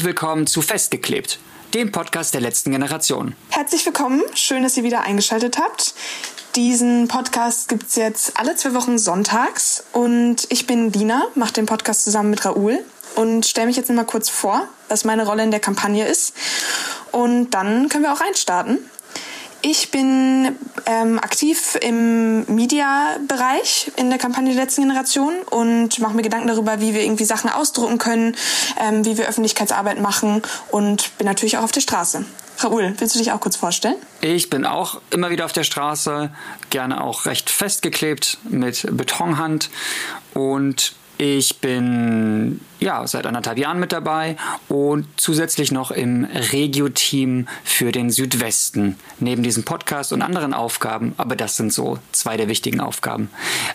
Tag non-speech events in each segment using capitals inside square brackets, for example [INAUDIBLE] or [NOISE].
Herzlich willkommen zu Festgeklebt, dem Podcast der letzten Generation. Herzlich willkommen, schön, dass ihr wieder eingeschaltet habt. Diesen Podcast gibt es jetzt alle zwei Wochen sonntags und ich bin Dina, mache den Podcast zusammen mit Raoul und stelle mich jetzt mal kurz vor, was meine Rolle in der Kampagne ist. Und dann können wir auch reinstarten. Ich bin ähm, aktiv im Media-Bereich in der Kampagne der letzten Generation und mache mir Gedanken darüber, wie wir irgendwie Sachen ausdrucken können, ähm, wie wir Öffentlichkeitsarbeit machen und bin natürlich auch auf der Straße. Raoul, willst du dich auch kurz vorstellen? Ich bin auch immer wieder auf der Straße, gerne auch recht festgeklebt mit Betonhand und ich bin ja seit anderthalb Jahren mit dabei und zusätzlich noch im Regio-Team für den Südwesten. Neben diesem Podcast und anderen Aufgaben, aber das sind so zwei der wichtigen Aufgaben.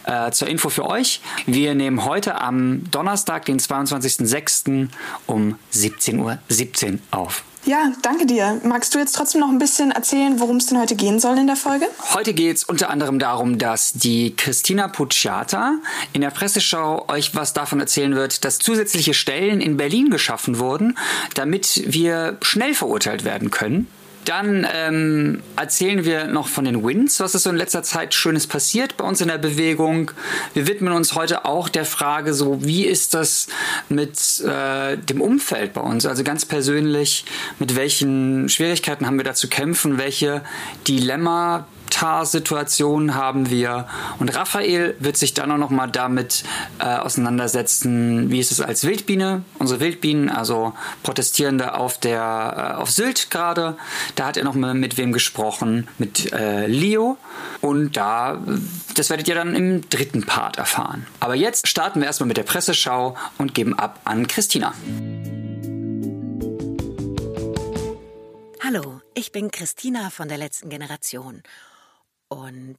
Äh, zur Info für euch: Wir nehmen heute am Donnerstag, den 22.06. um 17.17 Uhr 17 auf. Ja, danke dir. Magst du jetzt trotzdem noch ein bisschen erzählen, worum es denn heute gehen soll in der Folge? Heute geht es unter anderem darum, dass die Christina Pucciata in der Presseschau euch was davon erzählen wird, dass zusätzliche Stellen in Berlin geschaffen wurden, damit wir schnell verurteilt werden können. Dann ähm, erzählen wir noch von den Wins, was ist so in letzter Zeit Schönes passiert bei uns in der Bewegung. Wir widmen uns heute auch der Frage, so wie ist das mit äh, dem Umfeld bei uns, also ganz persönlich, mit welchen Schwierigkeiten haben wir da zu kämpfen, welche Dilemma Avatar-Situation haben wir. Und Raphael wird sich dann auch noch mal damit äh, auseinandersetzen, wie ist es als Wildbiene, unsere Wildbienen, also Protestierende auf der äh, auf Sylt gerade. Da hat er noch mal mit wem gesprochen, mit äh, Leo. Und da, das werdet ihr dann im dritten Part erfahren. Aber jetzt starten wir erstmal mit der Presseschau und geben ab an Christina. Hallo, ich bin Christina von der letzten Generation und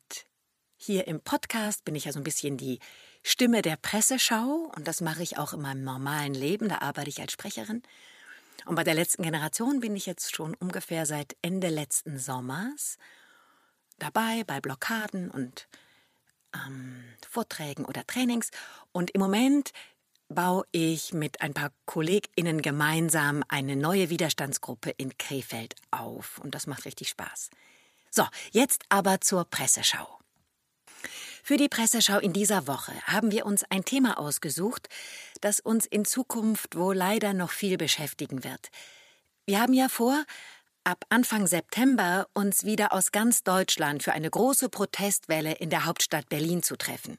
hier im Podcast bin ich ja so ein bisschen die Stimme der Presseschau und das mache ich auch in meinem normalen Leben, da arbeite ich als Sprecherin. Und bei der letzten Generation bin ich jetzt schon ungefähr seit Ende letzten Sommers dabei bei Blockaden und ähm, Vorträgen oder Trainings. Und im Moment baue ich mit ein paar KollegInnen gemeinsam eine neue Widerstandsgruppe in Krefeld auf. Und das macht richtig Spaß. So, jetzt aber zur Presseschau. Für die Presseschau in dieser Woche haben wir uns ein Thema ausgesucht, das uns in Zukunft wohl leider noch viel beschäftigen wird. Wir haben ja vor, ab Anfang September uns wieder aus ganz Deutschland für eine große Protestwelle in der Hauptstadt Berlin zu treffen.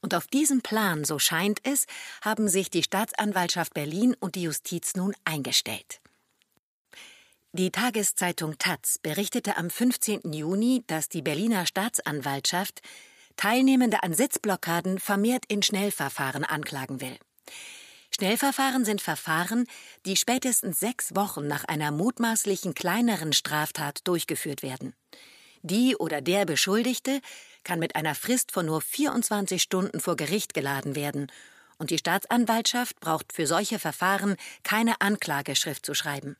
Und auf diesem Plan, so scheint es, haben sich die Staatsanwaltschaft Berlin und die Justiz nun eingestellt. Die Tageszeitung Taz berichtete am 15. Juni, dass die Berliner Staatsanwaltschaft Teilnehmende an Sitzblockaden vermehrt in Schnellverfahren anklagen will. Schnellverfahren sind Verfahren, die spätestens sechs Wochen nach einer mutmaßlichen kleineren Straftat durchgeführt werden. Die oder der Beschuldigte kann mit einer Frist von nur 24 Stunden vor Gericht geladen werden, und die Staatsanwaltschaft braucht für solche Verfahren keine Anklageschrift zu schreiben.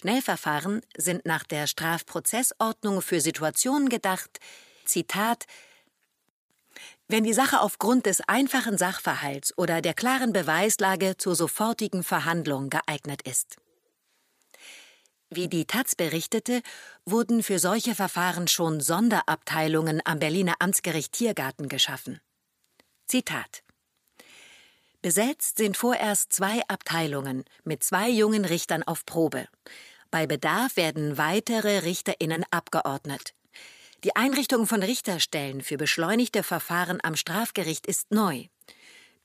Schnellverfahren sind nach der Strafprozessordnung für Situationen gedacht, Zitat, wenn die Sache aufgrund des einfachen Sachverhalts oder der klaren Beweislage zur sofortigen Verhandlung geeignet ist. Wie die Taz berichtete, wurden für solche Verfahren schon Sonderabteilungen am Berliner Amtsgericht Tiergarten geschaffen. Zitat Besetzt sind vorerst zwei Abteilungen mit zwei jungen Richtern auf Probe. Bei Bedarf werden weitere Richterinnen abgeordnet. Die Einrichtung von Richterstellen für beschleunigte Verfahren am Strafgericht ist neu.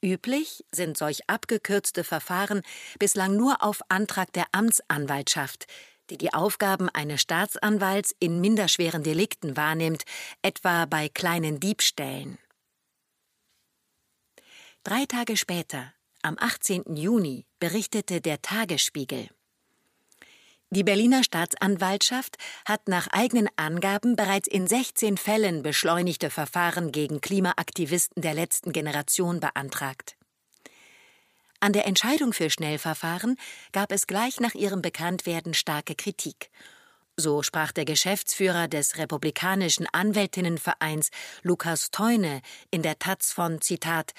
Üblich sind solch abgekürzte Verfahren bislang nur auf Antrag der Amtsanwaltschaft, die die Aufgaben eines Staatsanwalts in minderschweren Delikten wahrnimmt, etwa bei kleinen Diebstählen. Drei Tage später, am 18. Juni, berichtete der Tagesspiegel. Die Berliner Staatsanwaltschaft hat nach eigenen Angaben bereits in 16 Fällen beschleunigte Verfahren gegen Klimaaktivisten der letzten Generation beantragt. An der Entscheidung für Schnellverfahren gab es gleich nach ihrem Bekanntwerden starke Kritik. So sprach der Geschäftsführer des Republikanischen Anwältinnenvereins Lukas Teune in der Taz von Zitat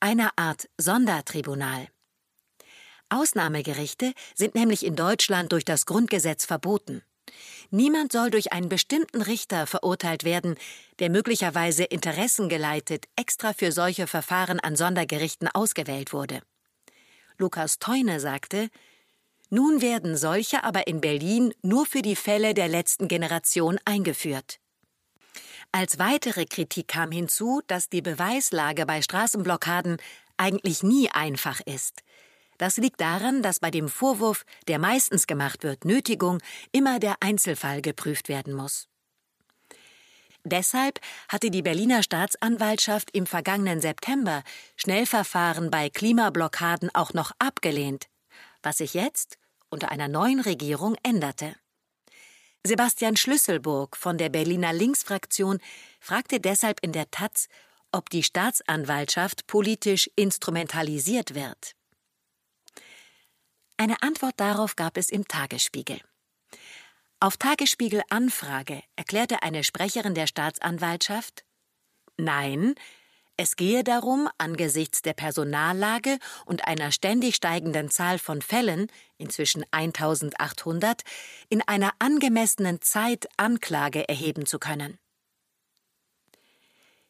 einer Art Sondertribunal. Ausnahmegerichte sind nämlich in Deutschland durch das Grundgesetz verboten. Niemand soll durch einen bestimmten Richter verurteilt werden, der möglicherweise interessengeleitet extra für solche Verfahren an Sondergerichten ausgewählt wurde. Lukas Teune sagte, nun werden solche aber in Berlin nur für die Fälle der letzten Generation eingeführt. Als weitere Kritik kam hinzu, dass die Beweislage bei Straßenblockaden eigentlich nie einfach ist. Das liegt daran, dass bei dem Vorwurf, der meistens gemacht wird, Nötigung, immer der Einzelfall geprüft werden muss. Deshalb hatte die Berliner Staatsanwaltschaft im vergangenen September Schnellverfahren bei Klimablockaden auch noch abgelehnt, was sich jetzt unter einer neuen Regierung änderte. Sebastian Schlüsselburg von der Berliner Linksfraktion fragte deshalb in der Taz, ob die Staatsanwaltschaft politisch instrumentalisiert wird. Eine Antwort darauf gab es im Tagesspiegel. Auf Tagesspiegel Anfrage erklärte eine Sprecherin der Staatsanwaltschaft Nein, es gehe darum, angesichts der Personallage und einer ständig steigenden Zahl von Fällen, inzwischen 1800, in einer angemessenen Zeit Anklage erheben zu können.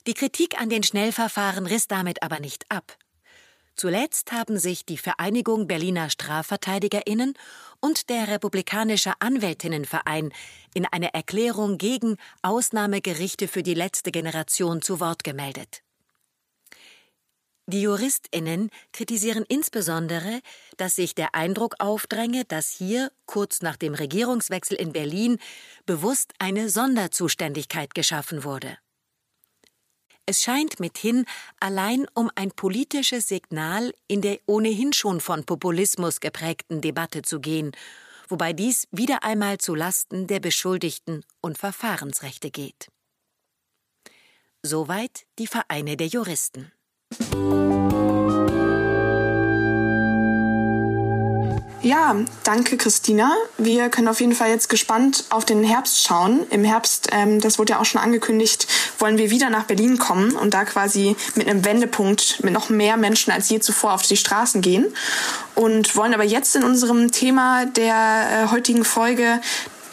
Die Kritik an den Schnellverfahren riss damit aber nicht ab. Zuletzt haben sich die Vereinigung Berliner Strafverteidigerinnen und der Republikanische Anwältinnenverein in einer Erklärung gegen Ausnahmegerichte für die letzte Generation zu Wort gemeldet. Die Juristinnen kritisieren insbesondere, dass sich der Eindruck aufdränge, dass hier kurz nach dem Regierungswechsel in Berlin bewusst eine Sonderzuständigkeit geschaffen wurde. Es scheint mithin allein um ein politisches Signal in der ohnehin schon von Populismus geprägten Debatte zu gehen, wobei dies wieder einmal zu Lasten der Beschuldigten und Verfahrensrechte geht. Soweit die Vereine der Juristen. Ja, danke Christina. Wir können auf jeden Fall jetzt gespannt auf den Herbst schauen. Im Herbst, ähm, das wurde ja auch schon angekündigt, wollen wir wieder nach Berlin kommen und da quasi mit einem Wendepunkt mit noch mehr Menschen als je zuvor auf die Straßen gehen. Und wollen aber jetzt in unserem Thema der äh, heutigen Folge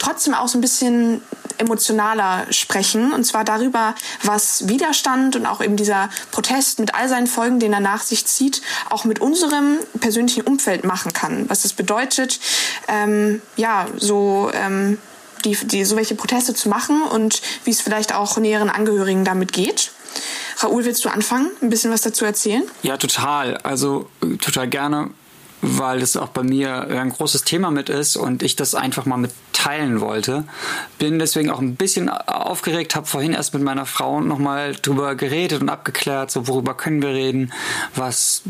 trotzdem auch so ein bisschen emotionaler sprechen. Und zwar darüber, was Widerstand und auch eben dieser Protest mit all seinen Folgen, den er nach sich zieht, auch mit unserem persönlichen Umfeld machen kann. Was das bedeutet, ähm, ja, so, ähm, die, die, so welche Proteste zu machen und wie es vielleicht auch näheren Angehörigen damit geht. Raoul, willst du anfangen, ein bisschen was dazu erzählen? Ja, total. Also total gerne weil es auch bei mir ein großes Thema mit ist und ich das einfach mal mit teilen wollte. Bin deswegen auch ein bisschen aufgeregt, habe vorhin erst mit meiner Frau nochmal drüber geredet und abgeklärt, so worüber können wir reden, was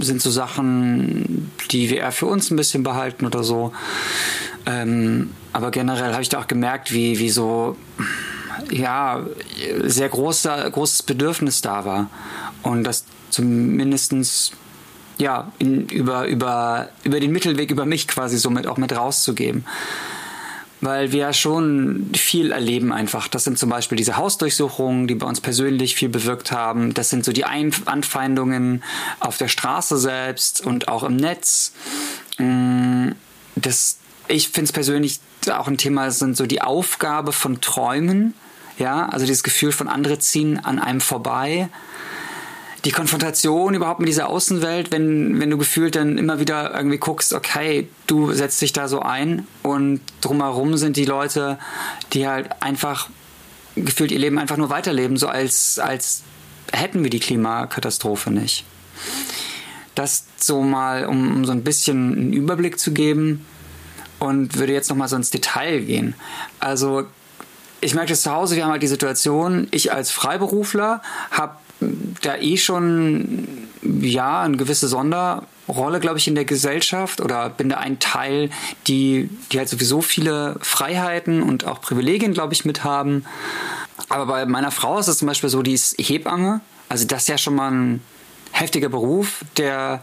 sind so Sachen, die wir eher für uns ein bisschen behalten oder so. Ähm, aber generell habe ich da auch gemerkt, wie, wie so ja, sehr großer, großes Bedürfnis da war. Und das zumindestens ja, in, über, über, über den Mittelweg, über mich quasi somit auch mit rauszugeben. Weil wir ja schon viel erleben einfach. Das sind zum Beispiel diese Hausdurchsuchungen, die bei uns persönlich viel bewirkt haben. Das sind so die Anfeindungen auf der Straße selbst und auch im Netz. Mm, das, ich finde es persönlich auch ein Thema, sind so die Aufgabe von Träumen. Ja, also dieses Gefühl von andere ziehen an einem vorbei die Konfrontation überhaupt mit dieser Außenwelt, wenn, wenn du gefühlt dann immer wieder irgendwie guckst, okay, du setzt dich da so ein und drumherum sind die Leute, die halt einfach gefühlt ihr Leben einfach nur weiterleben, so als, als hätten wir die Klimakatastrophe nicht. Das so mal, um, um so ein bisschen einen Überblick zu geben und würde jetzt nochmal so ins Detail gehen. Also ich merke das zu Hause, wir haben halt die Situation, ich als Freiberufler habe da eh schon ja eine gewisse Sonderrolle, glaube ich, in der Gesellschaft oder bin da ein Teil, die, die halt sowieso viele Freiheiten und auch Privilegien, glaube ich, mit haben. Aber bei meiner Frau ist es zum Beispiel so, die ist Hebamme. Also das ist ja schon mal ein heftiger Beruf, der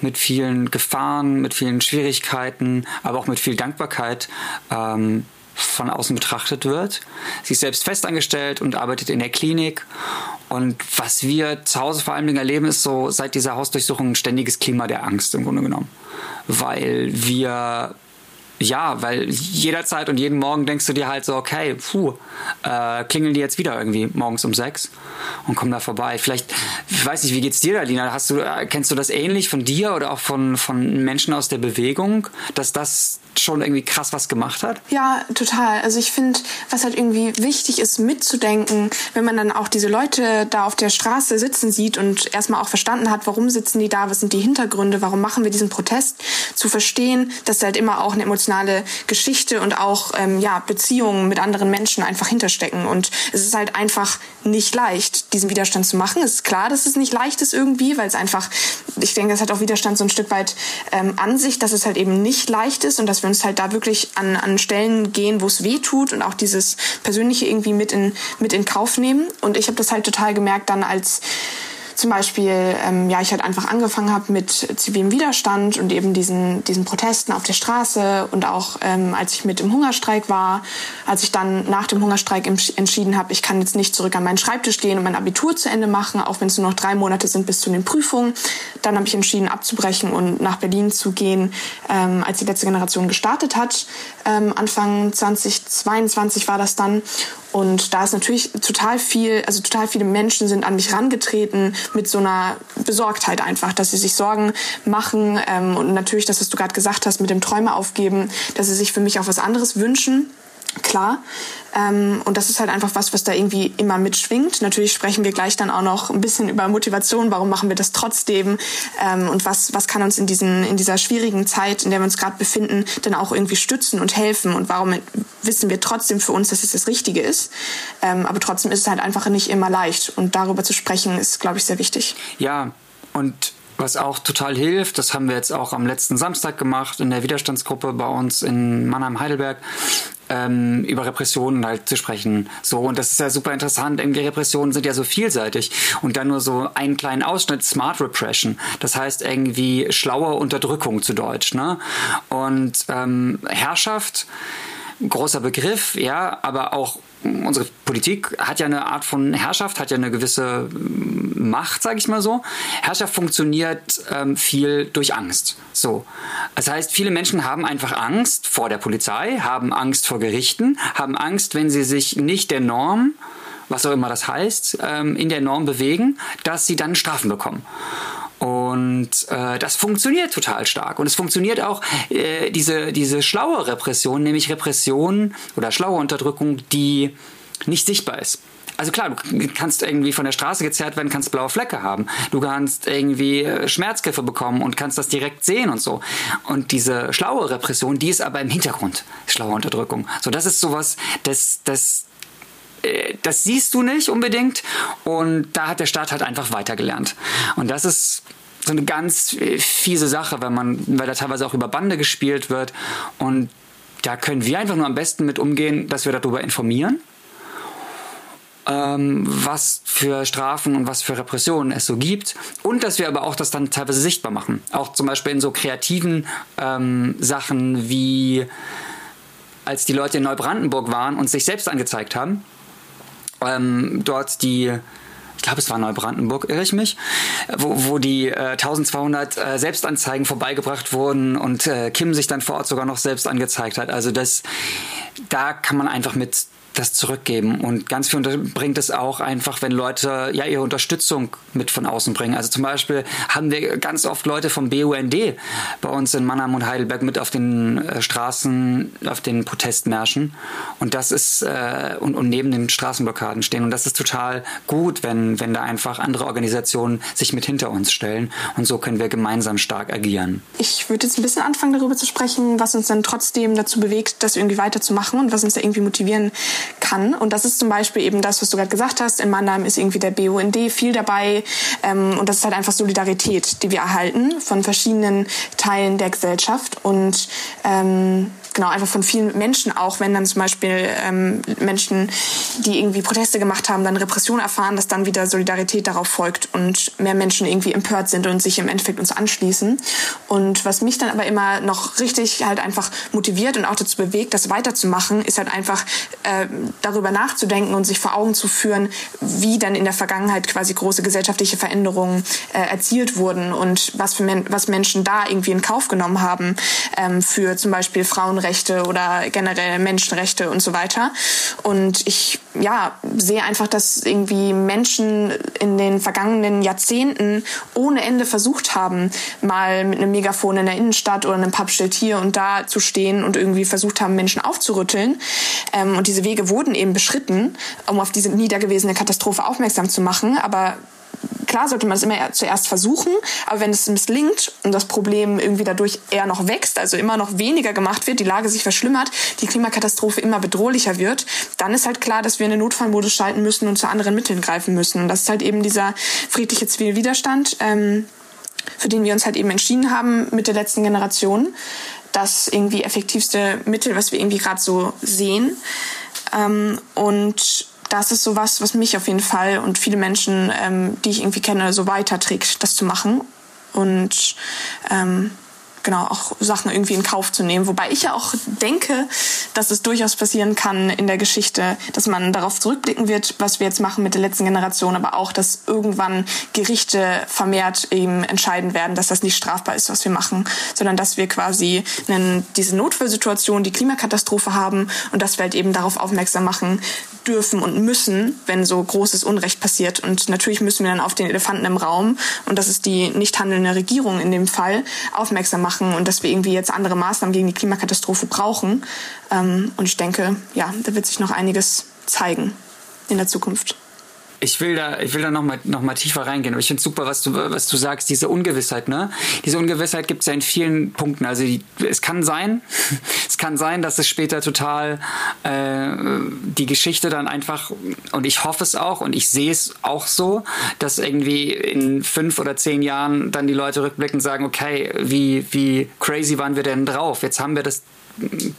mit vielen Gefahren, mit vielen Schwierigkeiten, aber auch mit viel Dankbarkeit ähm, von außen betrachtet wird. Sie ist selbst festangestellt und arbeitet in der Klinik Und was wir zu Hause vor allem erleben, ist so seit dieser Hausdurchsuchung ein ständiges Klima der Angst im Grunde genommen. Weil wir ja, weil jederzeit und jeden Morgen denkst du dir halt so, okay, puh, äh, klingeln die jetzt wieder irgendwie morgens um sechs und kommen da vorbei. Vielleicht, ich weiß nicht, wie geht's dir da, Lina? Hast du, äh, kennst du das ähnlich von dir oder auch von, von Menschen aus der Bewegung, dass das schon irgendwie krass was gemacht hat? Ja, total. Also ich finde, was halt irgendwie wichtig ist, mitzudenken, wenn man dann auch diese Leute da auf der Straße sitzen sieht und erstmal auch verstanden hat, warum sitzen die da, was sind die Hintergründe, warum machen wir diesen Protest, zu verstehen, dass da halt immer auch eine emotionale Geschichte und auch ähm, ja, Beziehungen mit anderen Menschen einfach hinterstecken. Und es ist halt einfach nicht leicht, diesen Widerstand zu machen. Es ist klar, dass es nicht leicht ist irgendwie, weil es einfach, ich denke, es hat auch Widerstand so ein Stück weit ähm, an sich, dass es halt eben nicht leicht ist und dass wir uns halt da wirklich an, an Stellen gehen, wo es weh tut und auch dieses Persönliche irgendwie mit in, mit in Kauf nehmen. Und ich habe das halt total gemerkt dann, als zum Beispiel, ähm, ja, ich halt einfach angefangen habe mit zivilem Widerstand und eben diesen, diesen Protesten auf der Straße und auch ähm, als ich mit im Hungerstreik war, als ich dann nach dem Hungerstreik entschieden habe, ich kann jetzt nicht zurück an meinen Schreibtisch gehen und mein Abitur zu Ende machen, auch wenn es nur noch drei Monate sind bis zu den Prüfungen. Dann habe ich entschieden abzubrechen und nach Berlin zu gehen, ähm, als die letzte Generation gestartet hat. Ähm, Anfang 2022 war das dann. Und da ist natürlich total viel, also total viele Menschen sind an mich rangetreten mit so einer Besorgtheit einfach, dass sie sich Sorgen machen ähm, und natürlich, das, was du gerade gesagt hast, mit dem Träume aufgeben, dass sie sich für mich auch was anderes wünschen klar. Ähm, und das ist halt einfach was, was da irgendwie immer mitschwingt. Natürlich sprechen wir gleich dann auch noch ein bisschen über Motivation. Warum machen wir das trotzdem? Ähm, und was, was kann uns in, diesen, in dieser schwierigen Zeit, in der wir uns gerade befinden, dann auch irgendwie stützen und helfen? Und warum wissen wir trotzdem für uns, dass es das Richtige ist? Ähm, aber trotzdem ist es halt einfach nicht immer leicht. Und darüber zu sprechen, ist, glaube ich, sehr wichtig. Ja, und was auch total hilft, das haben wir jetzt auch am letzten Samstag gemacht in der Widerstandsgruppe bei uns in Mannheim-Heidelberg, ähm, über Repressionen halt zu sprechen. So, und das ist ja super interessant. Irgendwie Repressionen sind ja so vielseitig. Und dann nur so einen kleinen Ausschnitt, Smart Repression. Das heißt irgendwie schlaue Unterdrückung zu Deutsch. Ne? Und ähm, Herrschaft, großer Begriff, ja, aber auch unsere Politik hat ja eine Art von Herrschaft, hat ja eine gewisse mm, Macht, sage ich mal so. Herrschaft funktioniert ähm, viel durch Angst. So, das heißt, viele Menschen haben einfach Angst vor der Polizei, haben Angst vor Gerichten, haben Angst, wenn sie sich nicht der Norm was auch immer das heißt, ähm, in der Norm bewegen, dass sie dann Strafen bekommen. Und äh, das funktioniert total stark. Und es funktioniert auch äh, diese, diese schlaue Repression, nämlich Repression oder schlaue Unterdrückung, die nicht sichtbar ist. Also klar, du kannst irgendwie von der Straße gezerrt werden, kannst blaue Flecke haben. Du kannst irgendwie äh, Schmerzgriffe bekommen und kannst das direkt sehen und so. Und diese schlaue Repression, die ist aber im Hintergrund, schlaue Unterdrückung. So, das ist sowas, das, das, äh, das siehst du nicht unbedingt und da hat der Staat halt einfach weitergelernt. Und das ist so eine ganz äh, fiese Sache, wenn man, weil da teilweise auch über Bande gespielt wird und da können wir einfach nur am besten mit umgehen, dass wir darüber informieren, ähm, was für Strafen und was für Repressionen es so gibt und dass wir aber auch das dann teilweise sichtbar machen. Auch zum Beispiel in so kreativen ähm, Sachen wie als die Leute in Neubrandenburg waren und sich selbst angezeigt haben ähm, dort die ich glaube, es war Neubrandenburg, irre ich mich, wo, wo die äh, 1200 äh, Selbstanzeigen vorbeigebracht wurden und äh, Kim sich dann vor Ort sogar noch selbst angezeigt hat. Also das, da kann man einfach mit das zurückgeben. Und ganz viel bringt es auch einfach, wenn Leute ja ihre Unterstützung mit von außen bringen. Also zum Beispiel haben wir ganz oft Leute vom BUND bei uns in Mannheim und Heidelberg mit auf den äh, Straßen, auf den Protestmärschen. Und das ist, äh, und, und neben den Straßenblockaden stehen. Und das ist total gut, wenn, wenn da einfach andere Organisationen sich mit hinter uns stellen. Und so können wir gemeinsam stark agieren. Ich würde jetzt ein bisschen anfangen, darüber zu sprechen, was uns dann trotzdem dazu bewegt, das irgendwie weiterzumachen und was uns da irgendwie motivieren kann. Und das ist zum Beispiel eben das, was du gerade gesagt hast. In Mannheim ist irgendwie der BUND viel dabei. Ähm, und das ist halt einfach Solidarität, die wir erhalten von verschiedenen Teilen der Gesellschaft. Und ähm, genau, einfach von vielen Menschen auch, wenn dann zum Beispiel ähm, Menschen, die irgendwie Proteste gemacht haben, dann Repression erfahren, dass dann wieder Solidarität darauf folgt und mehr Menschen irgendwie empört sind und sich im Endeffekt uns anschließen. Und was mich dann aber immer noch richtig halt einfach motiviert und auch dazu bewegt, das weiterzumachen, ist halt einfach äh, darüber nachzudenken und sich vor Augen zu führen, wie dann in der Vergangenheit quasi große gesellschaftliche Veränderungen äh, erzielt wurden und was, für Men was Menschen da irgendwie in Kauf genommen haben ähm, für zum Beispiel Frauenrechte oder generell Menschenrechte und so weiter. Und ich ja, sehe einfach, dass irgendwie Menschen in den vergangenen Jahrzehnten ohne Ende versucht haben, mal mit einem Megafon in der Innenstadt oder einem Pappschild hier und da zu stehen und irgendwie versucht haben, Menschen aufzurütteln. Ähm, und diese Wege wurden eben beschritten, um auf diese niedergewesene Katastrophe aufmerksam zu machen. Aber klar sollte man es immer zuerst versuchen, aber wenn es misslingt und das Problem irgendwie dadurch eher noch wächst, also immer noch weniger gemacht wird, die Lage sich verschlimmert, die Klimakatastrophe immer bedrohlicher wird, dann ist halt klar, dass wir in den Notfallmodus schalten müssen und zu anderen Mitteln greifen müssen. Und das ist halt eben dieser friedliche Zivilwiderstand, ähm, für den wir uns halt eben entschieden haben mit der letzten Generation. Das irgendwie effektivste Mittel, was wir irgendwie gerade so sehen. Ähm, und das ist so was, was mich auf jeden Fall und viele Menschen, ähm, die ich irgendwie kenne, so weiterträgt, das zu machen. Und ähm, genau auch Sachen irgendwie in Kauf zu nehmen. Wobei ich ja auch denke, dass es durchaus passieren kann in der Geschichte, dass man darauf zurückblicken wird, was wir jetzt machen mit der letzten Generation, aber auch, dass irgendwann Gerichte vermehrt eben entscheiden werden, dass das nicht strafbar ist, was wir machen, sondern dass wir quasi einen, diese Notfallsituation, die Klimakatastrophe haben und dass wir halt eben darauf aufmerksam machen dürfen und müssen, wenn so großes Unrecht passiert. Und natürlich müssen wir dann auf den Elefanten im Raum, und das ist die nicht handelnde Regierung in dem Fall, aufmerksam machen machen und dass wir irgendwie jetzt andere Maßnahmen gegen die Klimakatastrophe brauchen. Ähm, und ich denke, ja, da wird sich noch einiges zeigen in der Zukunft ich will da, ich will da noch mal, noch mal tiefer reingehen. Aber ich finde super, was du, was du sagst, diese Ungewissheit, ne? Diese Ungewissheit gibt es ja in vielen Punkten. Also die, es kann sein, [LAUGHS] es kann sein, dass es später total äh, die Geschichte dann einfach, und ich hoffe es auch und ich sehe es auch so, dass irgendwie in fünf oder zehn Jahren dann die Leute rückblicken und sagen, okay, wie, wie crazy waren wir denn drauf? Jetzt haben wir das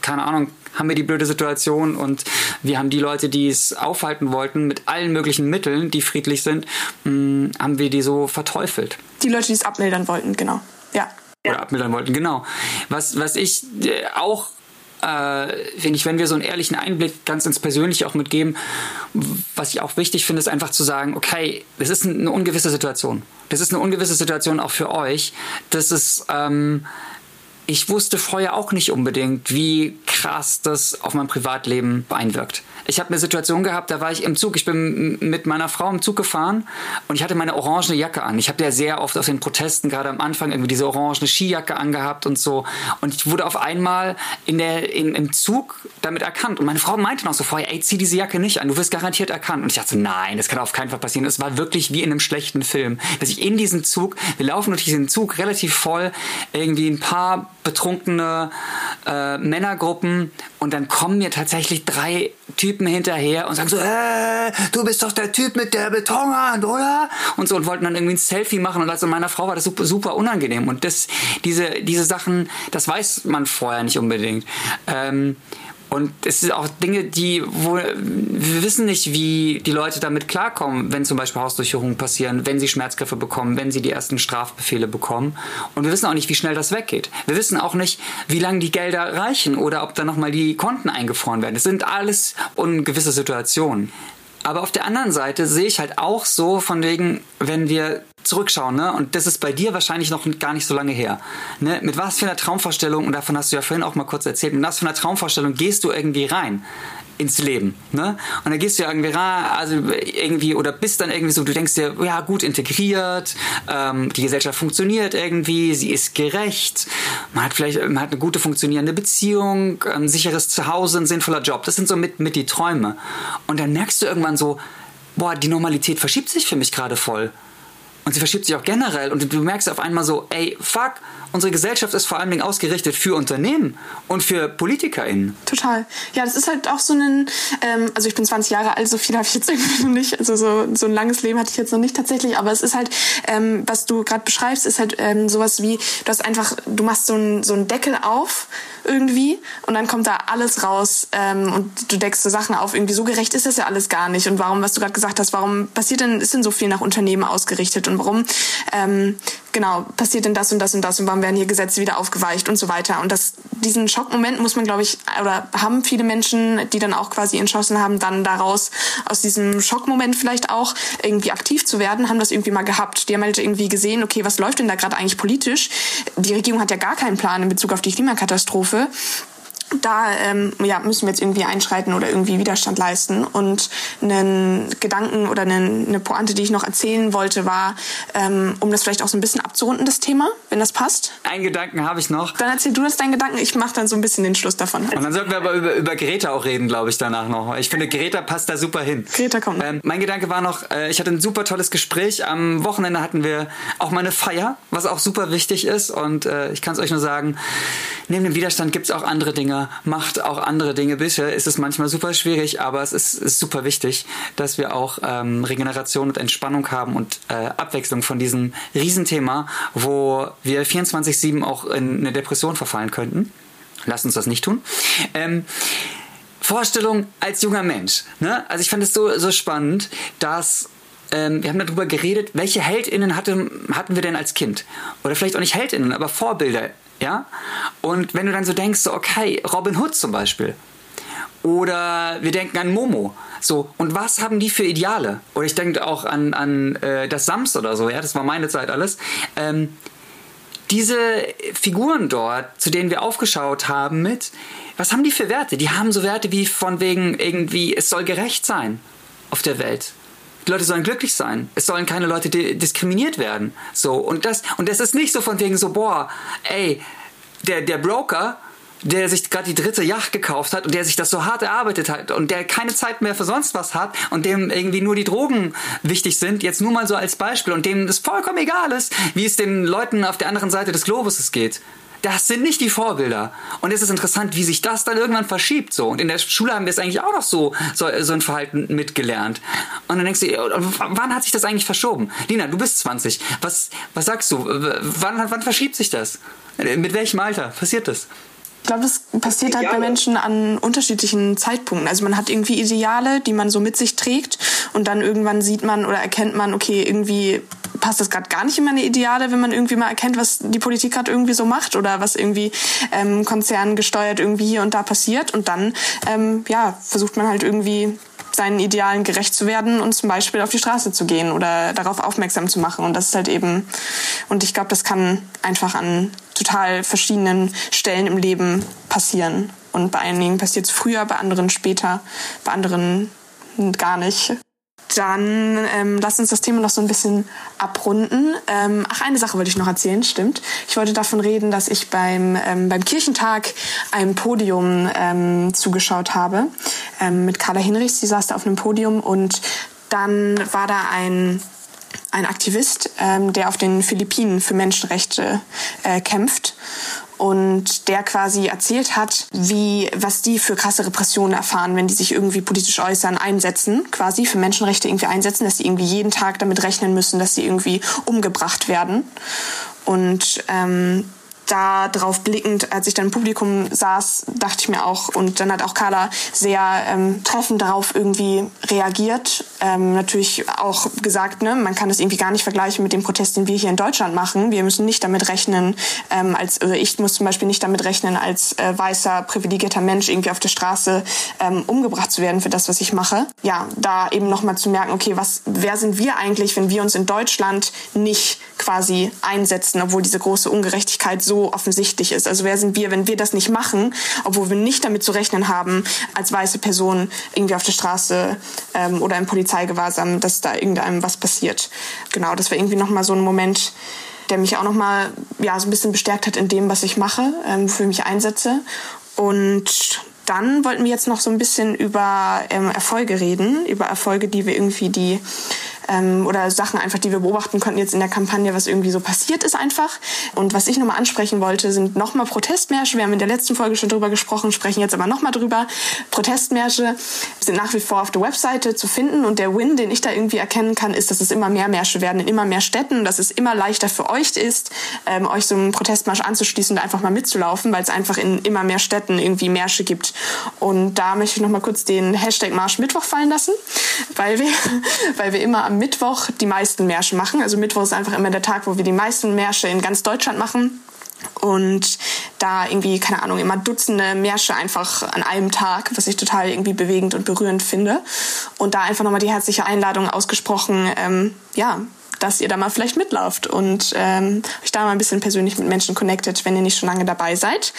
keine Ahnung, haben wir die blöde Situation und wir haben die Leute, die es aufhalten wollten, mit allen möglichen Mitteln, die friedlich sind, mh, hm, haben wir die so verteufelt. Die Leute, die es abmildern wollten, genau. Ja. Oder abmildern wollten, genau. Was, was ich äh, auch äh, finde ich, wenn wir so einen ehrlichen Einblick ganz ins Persönliche auch mitgeben, was ich auch wichtig finde, ist einfach zu sagen, okay, das ist eine ungewisse Situation. Das ist eine ungewisse Situation auch für euch. Das ist, ähm, ich wusste vorher auch nicht unbedingt, wie krass das auf mein Privatleben einwirkt. Ich habe eine Situation gehabt, da war ich im Zug. Ich bin mit meiner Frau im Zug gefahren und ich hatte meine orangene Jacke an. Ich habe ja sehr oft auf den Protesten gerade am Anfang irgendwie diese orangene Skijacke angehabt und so. Und ich wurde auf einmal in der, in, im Zug damit erkannt. Und meine Frau meinte noch so vorher, ey, zieh diese Jacke nicht an, du wirst garantiert erkannt. Und ich dachte nein, das kann auf keinen Fall passieren. Es war wirklich wie in einem schlechten Film, dass ich in diesem Zug, wir laufen durch diesen Zug relativ voll, irgendwie ein paar betrunkene äh, Männergruppen und dann kommen mir tatsächlich drei Typen hinterher und sagen so, äh, du bist doch der Typ mit der Betonhand, oder? Und so und wollten dann irgendwie ein Selfie machen und also meiner Frau war das super, super unangenehm und das, diese, diese Sachen, das weiß man vorher nicht unbedingt. Ähm, und es sind auch Dinge, die, wo wir wissen nicht, wie die Leute damit klarkommen, wenn zum Beispiel Hausdurchsuchungen passieren, wenn sie Schmerzgriffe bekommen, wenn sie die ersten Strafbefehle bekommen. Und wir wissen auch nicht, wie schnell das weggeht. Wir wissen auch nicht, wie lange die Gelder reichen oder ob da nochmal die Konten eingefroren werden. Es sind alles ungewisse Situationen. Aber auf der anderen Seite sehe ich halt auch so von wegen, wenn wir zurückschauen, ne? Und das ist bei dir wahrscheinlich noch gar nicht so lange her. Ne? Mit was für einer Traumvorstellung, und davon hast du ja vorhin auch mal kurz erzählt, mit was für einer Traumvorstellung gehst du irgendwie rein? ins Leben, ne? Und dann gehst du ja irgendwie rein, also irgendwie, oder bist dann irgendwie so, du denkst dir, ja, gut integriert, ähm, die Gesellschaft funktioniert irgendwie, sie ist gerecht, man hat vielleicht, man hat eine gute funktionierende Beziehung, ein sicheres Zuhause, ein sinnvoller Job. Das sind so mit, mit die Träume. Und dann merkst du irgendwann so, boah, die Normalität verschiebt sich für mich gerade voll. Und sie verschiebt sich auch generell. Und du merkst auf einmal so, ey, fuck, unsere Gesellschaft ist vor allen Dingen ausgerichtet für Unternehmen und für PolitikerInnen. Total. Ja, das ist halt auch so ein, ähm, also ich bin 20 Jahre alt, so viel habe ich jetzt [LAUGHS] irgendwie noch nicht. Also so, so ein langes Leben hatte ich jetzt noch nicht tatsächlich, aber es ist halt, ähm, was du gerade beschreibst, ist halt ähm, sowas wie, du hast einfach, du machst so einen so einen Deckel auf irgendwie. Und dann kommt da alles raus ähm, und du deckst so Sachen auf, irgendwie so gerecht ist das ja alles gar nicht. Und warum, was du gerade gesagt hast, warum passiert denn, ist denn so viel nach Unternehmen ausgerichtet? Und warum ähm, genau passiert denn das und das und das? Und warum werden hier Gesetze wieder aufgeweicht und so weiter? Und das, diesen Schockmoment muss man glaube ich, oder haben viele Menschen, die dann auch quasi entschlossen haben, dann daraus aus diesem Schockmoment vielleicht auch irgendwie aktiv zu werden, haben das irgendwie mal gehabt. Die haben halt irgendwie gesehen, okay, was läuft denn da gerade eigentlich politisch? Die Regierung hat ja gar keinen Plan in Bezug auf die Klimakatastrophe Berufe da ähm, ja, müssen wir jetzt irgendwie einschreiten oder irgendwie Widerstand leisten. Und einen Gedanken oder eine, eine Pointe, die ich noch erzählen wollte, war, ähm, um das vielleicht auch so ein bisschen abzurunden, das Thema, wenn das passt. Einen Gedanken habe ich noch. Dann erzähl du das deinen Gedanken, ich mache dann so ein bisschen den Schluss davon. Und dann sollten wir aber über, über Greta auch reden, glaube ich, danach noch. Ich finde, Greta passt da super hin. Greta kommt. Ähm, mein Gedanke war noch, äh, ich hatte ein super tolles Gespräch. Am Wochenende hatten wir auch mal eine Feier, was auch super wichtig ist. Und äh, ich kann es euch nur sagen, neben dem Widerstand gibt es auch andere Dinge macht auch andere Dinge. Bisher ist es manchmal super schwierig, aber es ist, ist super wichtig, dass wir auch ähm, Regeneration und Entspannung haben und äh, Abwechslung von diesem Riesenthema, wo wir 24-7 auch in eine Depression verfallen könnten. Lasst uns das nicht tun. Ähm, Vorstellung als junger Mensch. Ne? Also ich fand es so, so spannend, dass ähm, wir haben darüber geredet, welche HeldInnen hatte, hatten wir denn als Kind? Oder vielleicht auch nicht HeldInnen, aber Vorbilder ja? Und wenn du dann so denkst, so, okay, Robin Hood zum Beispiel. Oder wir denken an Momo. So, und was haben die für Ideale? Oder ich denke auch an, an äh, das Sams oder so, ja, das war meine Zeit alles. Ähm, diese Figuren dort, zu denen wir aufgeschaut haben mit, was haben die für Werte? Die haben so Werte wie von wegen irgendwie, es soll gerecht sein auf der Welt. Die Leute sollen glücklich sein. Es sollen keine Leute diskriminiert werden. So, und das, und das ist nicht so von wegen so, boah, ey, der, der Broker, der sich gerade die dritte Yacht gekauft hat und der sich das so hart erarbeitet hat und der keine Zeit mehr für sonst was hat und dem irgendwie nur die Drogen wichtig sind, jetzt nur mal so als Beispiel und dem es vollkommen egal ist, wie es den Leuten auf der anderen Seite des Globus geht das sind nicht die Vorbilder. Und es ist interessant, wie sich das dann irgendwann verschiebt. So. Und in der Schule haben wir es eigentlich auch noch so, so, so ein Verhalten mitgelernt. Und dann denkst du, wann hat sich das eigentlich verschoben? Lina, du bist 20. Was, was sagst du? Wann, wann verschiebt sich das? Mit welchem Alter passiert das? Ich glaube, das passiert halt bei Menschen an unterschiedlichen Zeitpunkten. Also man hat irgendwie Ideale, die man so mit sich trägt und dann irgendwann sieht man oder erkennt man, okay, irgendwie passt das gerade gar nicht in meine Ideale, wenn man irgendwie mal erkennt, was die Politik gerade irgendwie so macht oder was irgendwie ähm, Konzernen gesteuert irgendwie hier und da passiert. Und dann ähm, ja, versucht man halt irgendwie seinen Idealen gerecht zu werden und zum Beispiel auf die Straße zu gehen oder darauf aufmerksam zu machen. Und das ist halt eben, und ich glaube, das kann einfach an total verschiedenen Stellen im Leben passieren. Und bei einigen passiert es früher, bei anderen später, bei anderen gar nicht. Dann ähm, lass uns das Thema noch so ein bisschen abrunden. Ähm, ach, eine Sache wollte ich noch erzählen, stimmt. Ich wollte davon reden, dass ich beim, ähm, beim Kirchentag einem Podium ähm, zugeschaut habe ähm, mit Carla Hinrichs. Sie saß da auf einem Podium und dann war da ein ein Aktivist, ähm, der auf den Philippinen für Menschenrechte äh, kämpft und der quasi erzählt hat, wie was die für krasse Repressionen erfahren, wenn die sich irgendwie politisch äußern, einsetzen, quasi für Menschenrechte irgendwie einsetzen, dass sie irgendwie jeden Tag damit rechnen müssen, dass sie irgendwie umgebracht werden. Und ähm, da drauf blickend, als ich dann im Publikum saß, dachte ich mir auch, und dann hat auch Carla sehr ähm, treffend darauf irgendwie reagiert. Ähm, natürlich auch gesagt, ne, man kann das irgendwie gar nicht vergleichen mit dem Protest, den wir hier in Deutschland machen. Wir müssen nicht damit rechnen, ähm, als oder ich muss zum Beispiel nicht damit rechnen, als äh, weißer, privilegierter Mensch irgendwie auf der Straße ähm, umgebracht zu werden für das, was ich mache. Ja, da eben nochmal zu merken, okay, was, wer sind wir eigentlich, wenn wir uns in Deutschland nicht quasi einsetzen, obwohl diese große Ungerechtigkeit so offensichtlich ist. Also wer sind wir, wenn wir das nicht machen, obwohl wir nicht damit zu rechnen haben, als weiße Person irgendwie auf der Straße ähm, oder im Polizeigewahrsam, dass da irgendeinem was passiert. Genau, das war irgendwie nochmal so ein Moment, der mich auch nochmal ja, so ein bisschen bestärkt hat in dem, was ich mache, ähm, wofür ich mich einsetze. Und dann wollten wir jetzt noch so ein bisschen über ähm, Erfolge reden, über Erfolge, die wir irgendwie die ähm, oder Sachen einfach, die wir beobachten konnten jetzt in der Kampagne, was irgendwie so passiert ist einfach. Und was ich nochmal ansprechen wollte, sind nochmal Protestmärsche. Wir haben in der letzten Folge schon drüber gesprochen, sprechen jetzt aber nochmal drüber. Protestmärsche sind nach wie vor auf der Webseite zu finden und der Win, den ich da irgendwie erkennen kann, ist, dass es immer mehr Märsche werden in immer mehr Städten, dass es immer leichter für euch ist, ähm, euch so einem Protestmarsch anzuschließen, da einfach mal mitzulaufen, weil es einfach in immer mehr Städten irgendwie Märsche gibt. Und da möchte ich nochmal kurz den Hashtag Marsch Mittwoch fallen lassen, weil wir, [LAUGHS] weil wir immer Mittwoch die meisten Märsche machen. Also Mittwoch ist einfach immer der Tag, wo wir die meisten Märsche in ganz Deutschland machen und da irgendwie, keine Ahnung, immer Dutzende Märsche einfach an einem Tag, was ich total irgendwie bewegend und berührend finde. Und da einfach nochmal die herzliche Einladung ausgesprochen, ähm, ja, dass ihr da mal vielleicht mitlauft und ähm, euch da mal ein bisschen persönlich mit Menschen connectet, wenn ihr nicht schon lange dabei seid.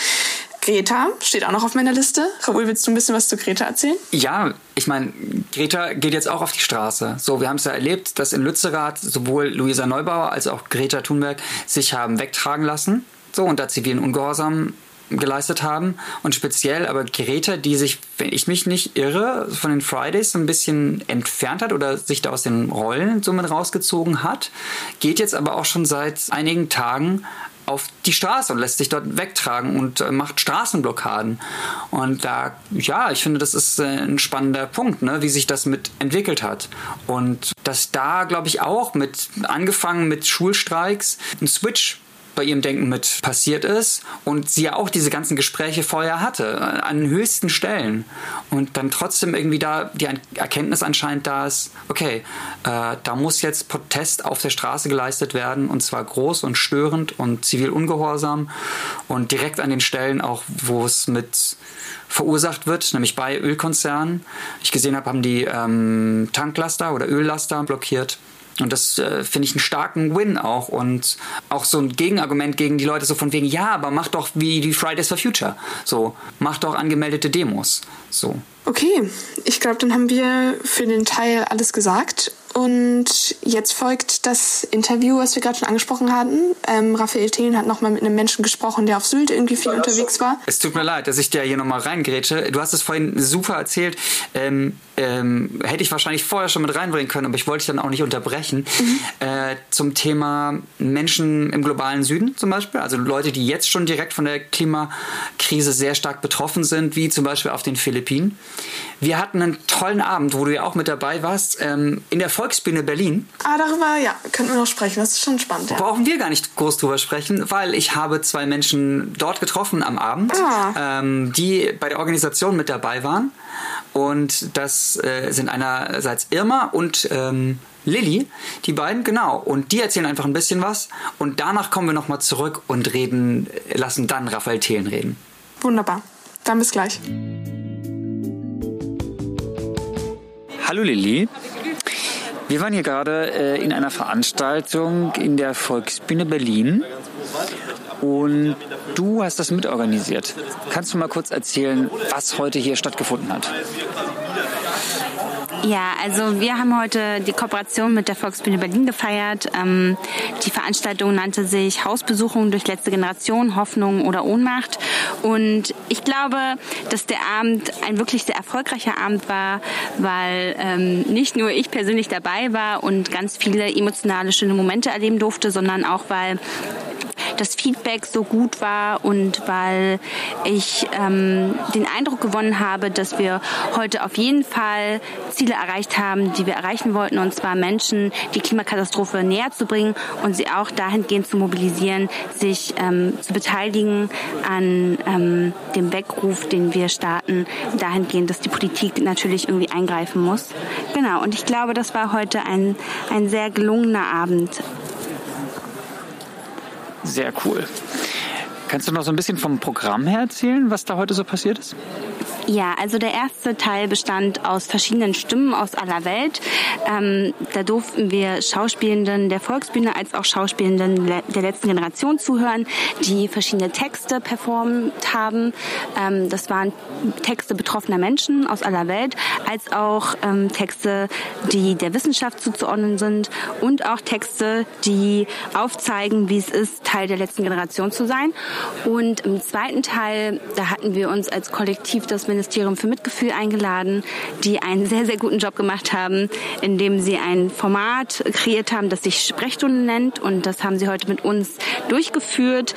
Greta steht auch noch auf meiner Liste. Raoul, willst du ein bisschen was zu Greta erzählen? Ja, ich meine, Greta geht jetzt auch auf die Straße. So, wir haben es ja erlebt, dass in Lützerath sowohl Luisa Neubauer als auch Greta Thunberg sich haben wegtragen lassen so unter zivilen Ungehorsam geleistet haben und speziell aber Geräte, die sich, wenn ich mich nicht irre, von den Fridays so ein bisschen entfernt hat oder sich da aus den Rollen somit rausgezogen hat, geht jetzt aber auch schon seit einigen Tagen auf die Straße und lässt sich dort wegtragen und äh, macht Straßenblockaden. Und da, ja, ich finde, das ist äh, ein spannender Punkt, ne, wie sich das mit entwickelt hat. Und dass da, glaube ich, auch mit, angefangen mit Schulstreiks, ein Switch bei ihrem Denken mit passiert ist und sie ja auch diese ganzen Gespräche vorher hatte, an höchsten Stellen. Und dann trotzdem irgendwie da die Erkenntnis anscheinend da ist, okay, äh, da muss jetzt Protest auf der Straße geleistet werden und zwar groß und störend und zivil ungehorsam und direkt an den Stellen auch, wo es mit verursacht wird, nämlich bei Ölkonzernen. Ich gesehen habe, haben die ähm, Tanklaster oder Öllaster blockiert. Und das äh, finde ich einen starken Win auch und auch so ein Gegenargument gegen die Leute so von wegen, ja, aber mach doch wie die Fridays for Future. So, mach doch angemeldete Demos. So. Okay, ich glaube, dann haben wir für den Teil alles gesagt. Und jetzt folgt das Interview, was wir gerade schon angesprochen hatten. Ähm, Raphael Thelen hat nochmal mit einem Menschen gesprochen, der auf Sylt irgendwie viel unterwegs war. Es tut mir leid, dass ich dir hier nochmal reingrätsche. Du hast es vorhin super erzählt. Ähm, ähm, hätte ich wahrscheinlich vorher schon mit reinbringen können, aber ich wollte dich dann auch nicht unterbrechen. Mhm. Äh, zum Thema Menschen im globalen Süden zum Beispiel, also Leute, die jetzt schon direkt von der Klimakrise sehr stark betroffen sind, wie zum Beispiel auf den Philippinen. Wir hatten einen tollen Abend, wo du ja auch mit dabei warst, ähm, in der Volksbühne Berlin. Ah, darüber, ja, könnten wir noch sprechen. Das ist schon spannend. Ja. Brauchen wir gar nicht groß drüber sprechen, weil ich habe zwei Menschen dort getroffen am Abend, ah. ähm, die bei der Organisation mit dabei waren. Und das äh, sind einerseits Irma und ähm, Lilly, die beiden, genau. Und die erzählen einfach ein bisschen was. Und danach kommen wir nochmal zurück und reden, lassen dann Raphael Thelen reden. Wunderbar. Dann bis gleich. Hallo Lilly. Wir waren hier gerade äh, in einer Veranstaltung in der Volksbühne Berlin und du hast das mitorganisiert. Kannst du mal kurz erzählen, was heute hier stattgefunden hat? Ja, also wir haben heute die Kooperation mit der Volksbühne Berlin gefeiert. Ähm, die Veranstaltung nannte sich Hausbesuchung durch letzte Generation, Hoffnung oder Ohnmacht. Und ich glaube, dass der Abend ein wirklich sehr erfolgreicher Abend war, weil ähm, nicht nur ich persönlich dabei war und ganz viele emotionale, schöne Momente erleben durfte, sondern auch, weil das Feedback so gut war und weil ich ähm, den Eindruck gewonnen habe, dass wir heute auf jeden Fall Ziele erreicht haben, die wir erreichen wollten, und zwar Menschen die Klimakatastrophe näher zu bringen und sie auch dahingehend zu mobilisieren, sich ähm, zu beteiligen an ähm, dem Weckruf, den wir starten, dahingehend, dass die Politik natürlich irgendwie eingreifen muss. Genau, und ich glaube, das war heute ein, ein sehr gelungener Abend. Sehr cool. Kannst du noch so ein bisschen vom Programm her erzählen, was da heute so passiert ist? Ja, also der erste Teil bestand aus verschiedenen Stimmen aus aller Welt. Ähm, da durften wir Schauspielenden der Volksbühne als auch Schauspielenden der letzten Generation zuhören, die verschiedene Texte performt haben. Ähm, das waren Texte betroffener Menschen aus aller Welt, als auch ähm, Texte, die der Wissenschaft zuzuordnen sind und auch Texte, die aufzeigen, wie es ist, Teil der letzten Generation zu sein. Und im zweiten Teil, da hatten wir uns als Kollektiv das Ministerium Ministerium für Mitgefühl eingeladen, die einen sehr, sehr guten Job gemacht haben, indem sie ein Format kreiert haben, das sich Sprechstunde nennt. Und das haben sie heute mit uns durchgeführt.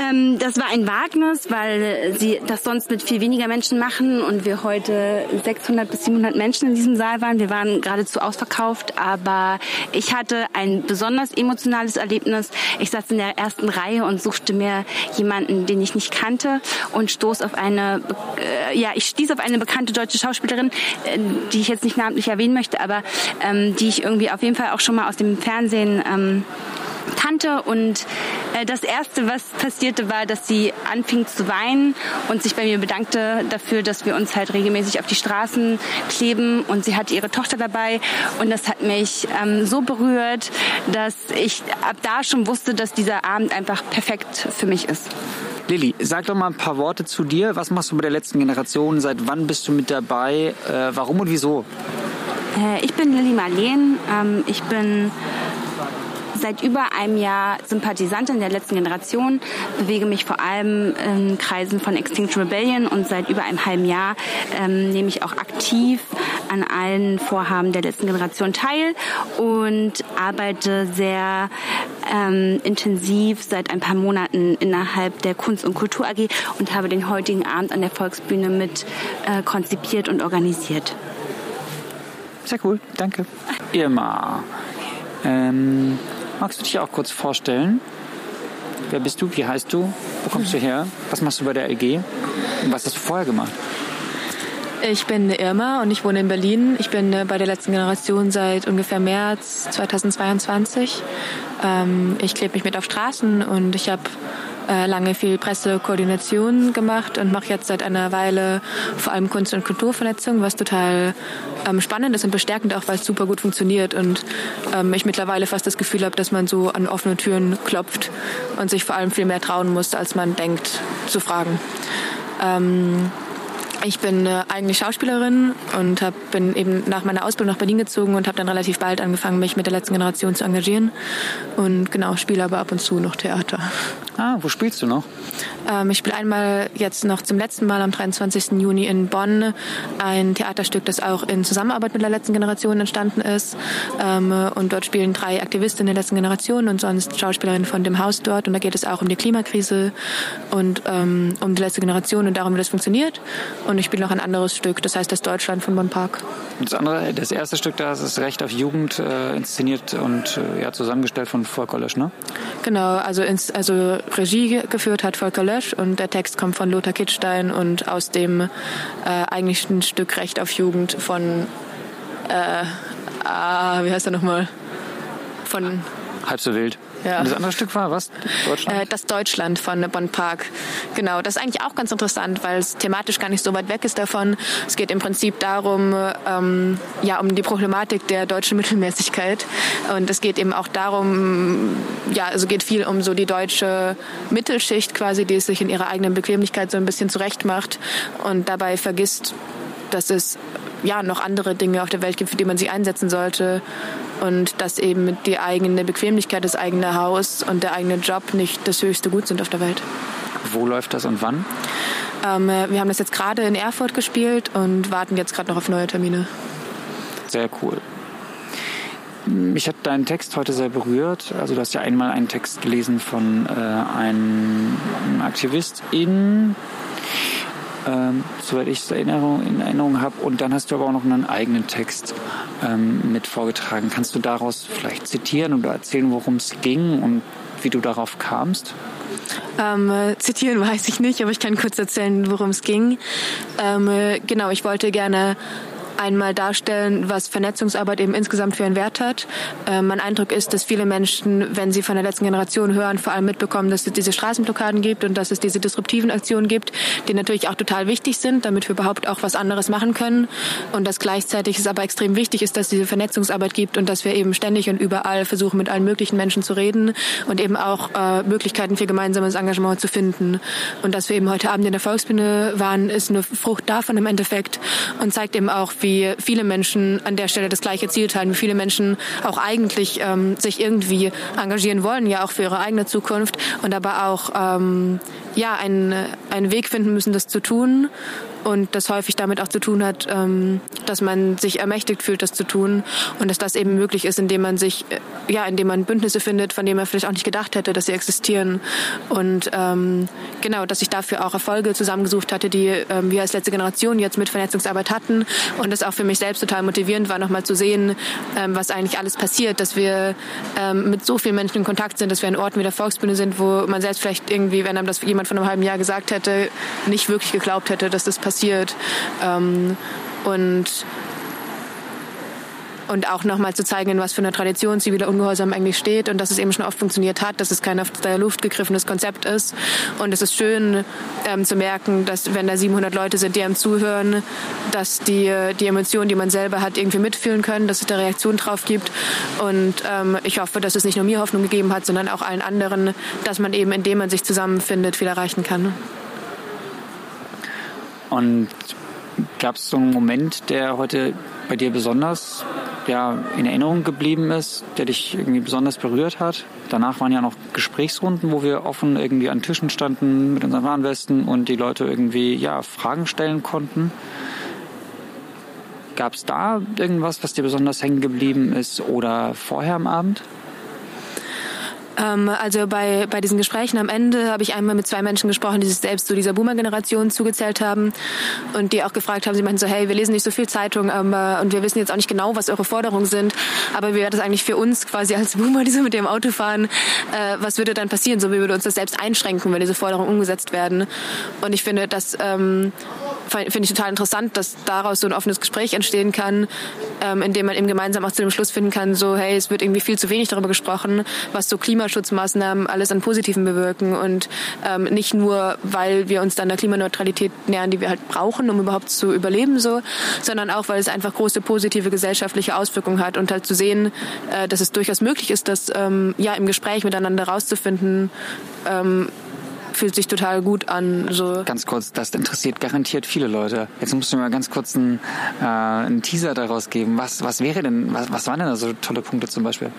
Ähm, das war ein Wagnis, weil sie das sonst mit viel weniger Menschen machen und wir heute 600 bis 700 Menschen in diesem Saal waren. Wir waren geradezu ausverkauft, aber ich hatte ein besonders emotionales Erlebnis. Ich saß in der ersten Reihe und suchte mir jemanden, den ich nicht kannte und stoß auf eine, äh, ja, ich stieß auf eine bekannte deutsche Schauspielerin, äh, die ich jetzt nicht namentlich erwähnen möchte, aber ähm, die ich irgendwie auf jeden Fall auch schon mal aus dem Fernsehen ähm, kannte. Und äh, das Erste, was passierte, war, dass sie anfing zu weinen und sich bei mir bedankte dafür, dass wir uns halt regelmäßig auf die Straßen kleben. Und sie hatte ihre Tochter dabei. Und das hat mich ähm, so berührt, dass ich ab da schon wusste, dass dieser Abend einfach perfekt für mich ist. Lilly, sag doch mal ein paar Worte zu dir. Was machst du bei der letzten Generation? Seit wann bist du mit dabei? Äh, warum und wieso? Äh, ich bin Lilly Marleen. Ähm, ich bin seit über einem Jahr Sympathisantin der letzten Generation, bewege mich vor allem in Kreisen von Extinction Rebellion und seit über einem halben Jahr ähm, nehme ich auch aktiv an allen Vorhaben der letzten Generation teil und arbeite sehr ähm, intensiv seit ein paar Monaten innerhalb der Kunst- und Kultur AG und habe den heutigen Abend an der Volksbühne mit äh, konzipiert und organisiert. Sehr cool, danke. Irma, ähm, Magst du dich auch kurz vorstellen? Wer bist du? Wie heißt du? Wo kommst du her? Was machst du bei der LG? Und was hast du vorher gemacht? Ich bin Irma und ich wohne in Berlin. Ich bin äh, bei der letzten Generation seit ungefähr März 2022. Ähm, ich klebe mich mit auf Straßen und ich habe äh, lange viel Pressekoordination gemacht und mache jetzt seit einer Weile vor allem Kunst- und Kulturvernetzung, was total ähm, spannend ist und bestärkend auch, weil es super gut funktioniert und ähm, ich mittlerweile fast das Gefühl habe, dass man so an offene Türen klopft und sich vor allem viel mehr trauen muss, als man denkt, zu fragen. Ähm, ich bin äh, eigentlich Schauspielerin und hab, bin eben nach meiner Ausbildung nach Berlin gezogen und habe dann relativ bald angefangen, mich mit der letzten Generation zu engagieren. Und genau, spiele aber ab und zu noch Theater. Ah, wo spielst du noch? Ähm, ich spiele einmal jetzt noch zum letzten Mal am 23. Juni in Bonn ein Theaterstück, das auch in Zusammenarbeit mit der letzten Generation entstanden ist. Ähm, und dort spielen drei Aktivistinnen der letzten Generation und sonst Schauspielerinnen von dem Haus dort. Und da geht es auch um die Klimakrise und ähm, um die letzte Generation und darum, wie das funktioniert. Und ich spiele noch ein anderes Stück, das heißt das Deutschland von Bonn Park. Das andere, das erste Stück da ist Recht auf Jugend, äh, inszeniert und äh, ja, zusammengestellt von Volker Lösch, ne? Genau, also, ins, also Regie geführt hat Volker Lösch und der Text kommt von Lothar Kittstein und aus dem äh, eigentlichen Stück Recht auf Jugend von, äh, ah, wie heißt er nochmal? Von Halb so wild. Ja. Und das andere Stück war was? Deutschland? Äh, das Deutschland von Bonn Park. Genau, das ist eigentlich auch ganz interessant, weil es thematisch gar nicht so weit weg ist davon. Es geht im Prinzip darum, ähm, ja, um die Problematik der deutschen Mittelmäßigkeit. Und es geht eben auch darum, ja, also geht viel um so die deutsche Mittelschicht quasi, die es sich in ihrer eigenen Bequemlichkeit so ein bisschen zurechtmacht und dabei vergisst, dass es ja noch andere Dinge auf der Welt gibt, für die man sich einsetzen sollte und dass eben die eigene Bequemlichkeit, das eigene Haus und der eigene Job nicht das höchste Gut sind auf der Welt. Wo läuft das und wann? Ähm, wir haben das jetzt gerade in Erfurt gespielt und warten jetzt gerade noch auf neue Termine. Sehr cool. Mich hat dein Text heute sehr berührt. Also du hast ja einmal einen Text gelesen von äh, einem Aktivist in ähm, soweit ich es in Erinnerung habe. Und dann hast du aber auch noch einen eigenen Text ähm, mit vorgetragen. Kannst du daraus vielleicht zitieren oder erzählen, worum es ging und wie du darauf kamst? Ähm, äh, zitieren weiß ich nicht, aber ich kann kurz erzählen, worum es ging. Ähm, äh, genau, ich wollte gerne einmal darstellen, was Vernetzungsarbeit eben insgesamt für einen Wert hat. Äh, mein Eindruck ist, dass viele Menschen, wenn sie von der letzten Generation hören, vor allem mitbekommen, dass es diese Straßenblockaden gibt und dass es diese disruptiven Aktionen gibt, die natürlich auch total wichtig sind, damit wir überhaupt auch was anderes machen können. Und dass gleichzeitig es aber extrem wichtig ist, dass diese Vernetzungsarbeit gibt und dass wir eben ständig und überall versuchen, mit allen möglichen Menschen zu reden und eben auch äh, Möglichkeiten für gemeinsames Engagement zu finden. Und dass wir eben heute Abend in der Volksbühne waren, ist eine Frucht davon im Endeffekt und zeigt eben auch, wie wie viele Menschen an der Stelle das gleiche Ziel teilen, wie viele Menschen auch eigentlich ähm, sich irgendwie engagieren wollen, ja auch für ihre eigene Zukunft und aber auch ähm, ja, einen, einen Weg finden müssen, das zu tun und das häufig damit auch zu tun hat, ähm, dass man sich ermächtigt fühlt, das zu tun und dass das eben möglich ist, indem man sich, äh, ja, indem man Bündnisse findet, von denen man vielleicht auch nicht gedacht hätte, dass sie existieren. Und ähm, genau, dass ich dafür auch Erfolge zusammengesucht hatte, die ähm, wir als letzte Generation jetzt mit Vernetzungsarbeit hatten und das auch für mich selbst total motivierend war, nochmal zu sehen, ähm, was eigentlich alles passiert, dass wir ähm, mit so vielen Menschen in Kontakt sind, dass wir an Orten wie der Volksbühne sind, wo man selbst vielleicht irgendwie, wenn einem das jemand von einem halben Jahr gesagt hätte, nicht wirklich geglaubt hätte, dass das passiert passiert. Ähm, und und auch nochmal zu zeigen, in was für einer Tradition ziviler Ungehorsam eigentlich steht und dass es eben schon oft funktioniert hat, dass es kein aus der Luft gegriffenes Konzept ist. Und es ist schön ähm, zu merken, dass wenn da 700 Leute sind, die einem zuhören, dass die, die Emotionen, die man selber hat, irgendwie mitfühlen können, dass es da Reaktion drauf gibt. Und ähm, ich hoffe, dass es nicht nur mir Hoffnung gegeben hat, sondern auch allen anderen, dass man eben, indem man sich zusammenfindet, viel erreichen kann. Und gab es so einen Moment, der heute bei dir besonders ja, in Erinnerung geblieben ist, der dich irgendwie besonders berührt hat? Danach waren ja noch Gesprächsrunden, wo wir offen irgendwie an Tischen standen mit unseren Warnwesten und die Leute irgendwie ja, Fragen stellen konnten. Gab es da irgendwas, was dir besonders hängen geblieben ist oder vorher am Abend? Ähm, also bei, bei diesen Gesprächen am Ende habe ich einmal mit zwei Menschen gesprochen, die sich selbst zu dieser Boomer-Generation zugezählt haben und die auch gefragt haben, sie meinten so, hey, wir lesen nicht so viel Zeitung aber, und wir wissen jetzt auch nicht genau, was eure Forderungen sind, aber wie wäre das eigentlich für uns quasi als Boomer, die so mit dem Auto fahren, äh, was würde dann passieren, so wie würde uns das selbst einschränken, wenn diese Forderungen umgesetzt werden? Und ich finde, dass ähm, finde ich total interessant, dass daraus so ein offenes Gespräch entstehen kann, ähm, in dem man eben gemeinsam auch zu dem Schluss finden kann, so hey, es wird irgendwie viel zu wenig darüber gesprochen, was so Klimaschutzmaßnahmen alles an Positiven bewirken und ähm, nicht nur, weil wir uns dann der Klimaneutralität nähern, die wir halt brauchen, um überhaupt zu überleben, so, sondern auch, weil es einfach große positive gesellschaftliche Auswirkungen hat und halt zu sehen, äh, dass es durchaus möglich ist, das ähm, ja im Gespräch miteinander rauszufinden, ähm, fühlt sich total gut an. So. Ganz kurz, das interessiert garantiert viele Leute. Jetzt musst du mir mal ganz kurz einen, äh, einen Teaser daraus geben. Was, was wäre denn, was, was waren denn da so tolle Punkte zum Beispiel?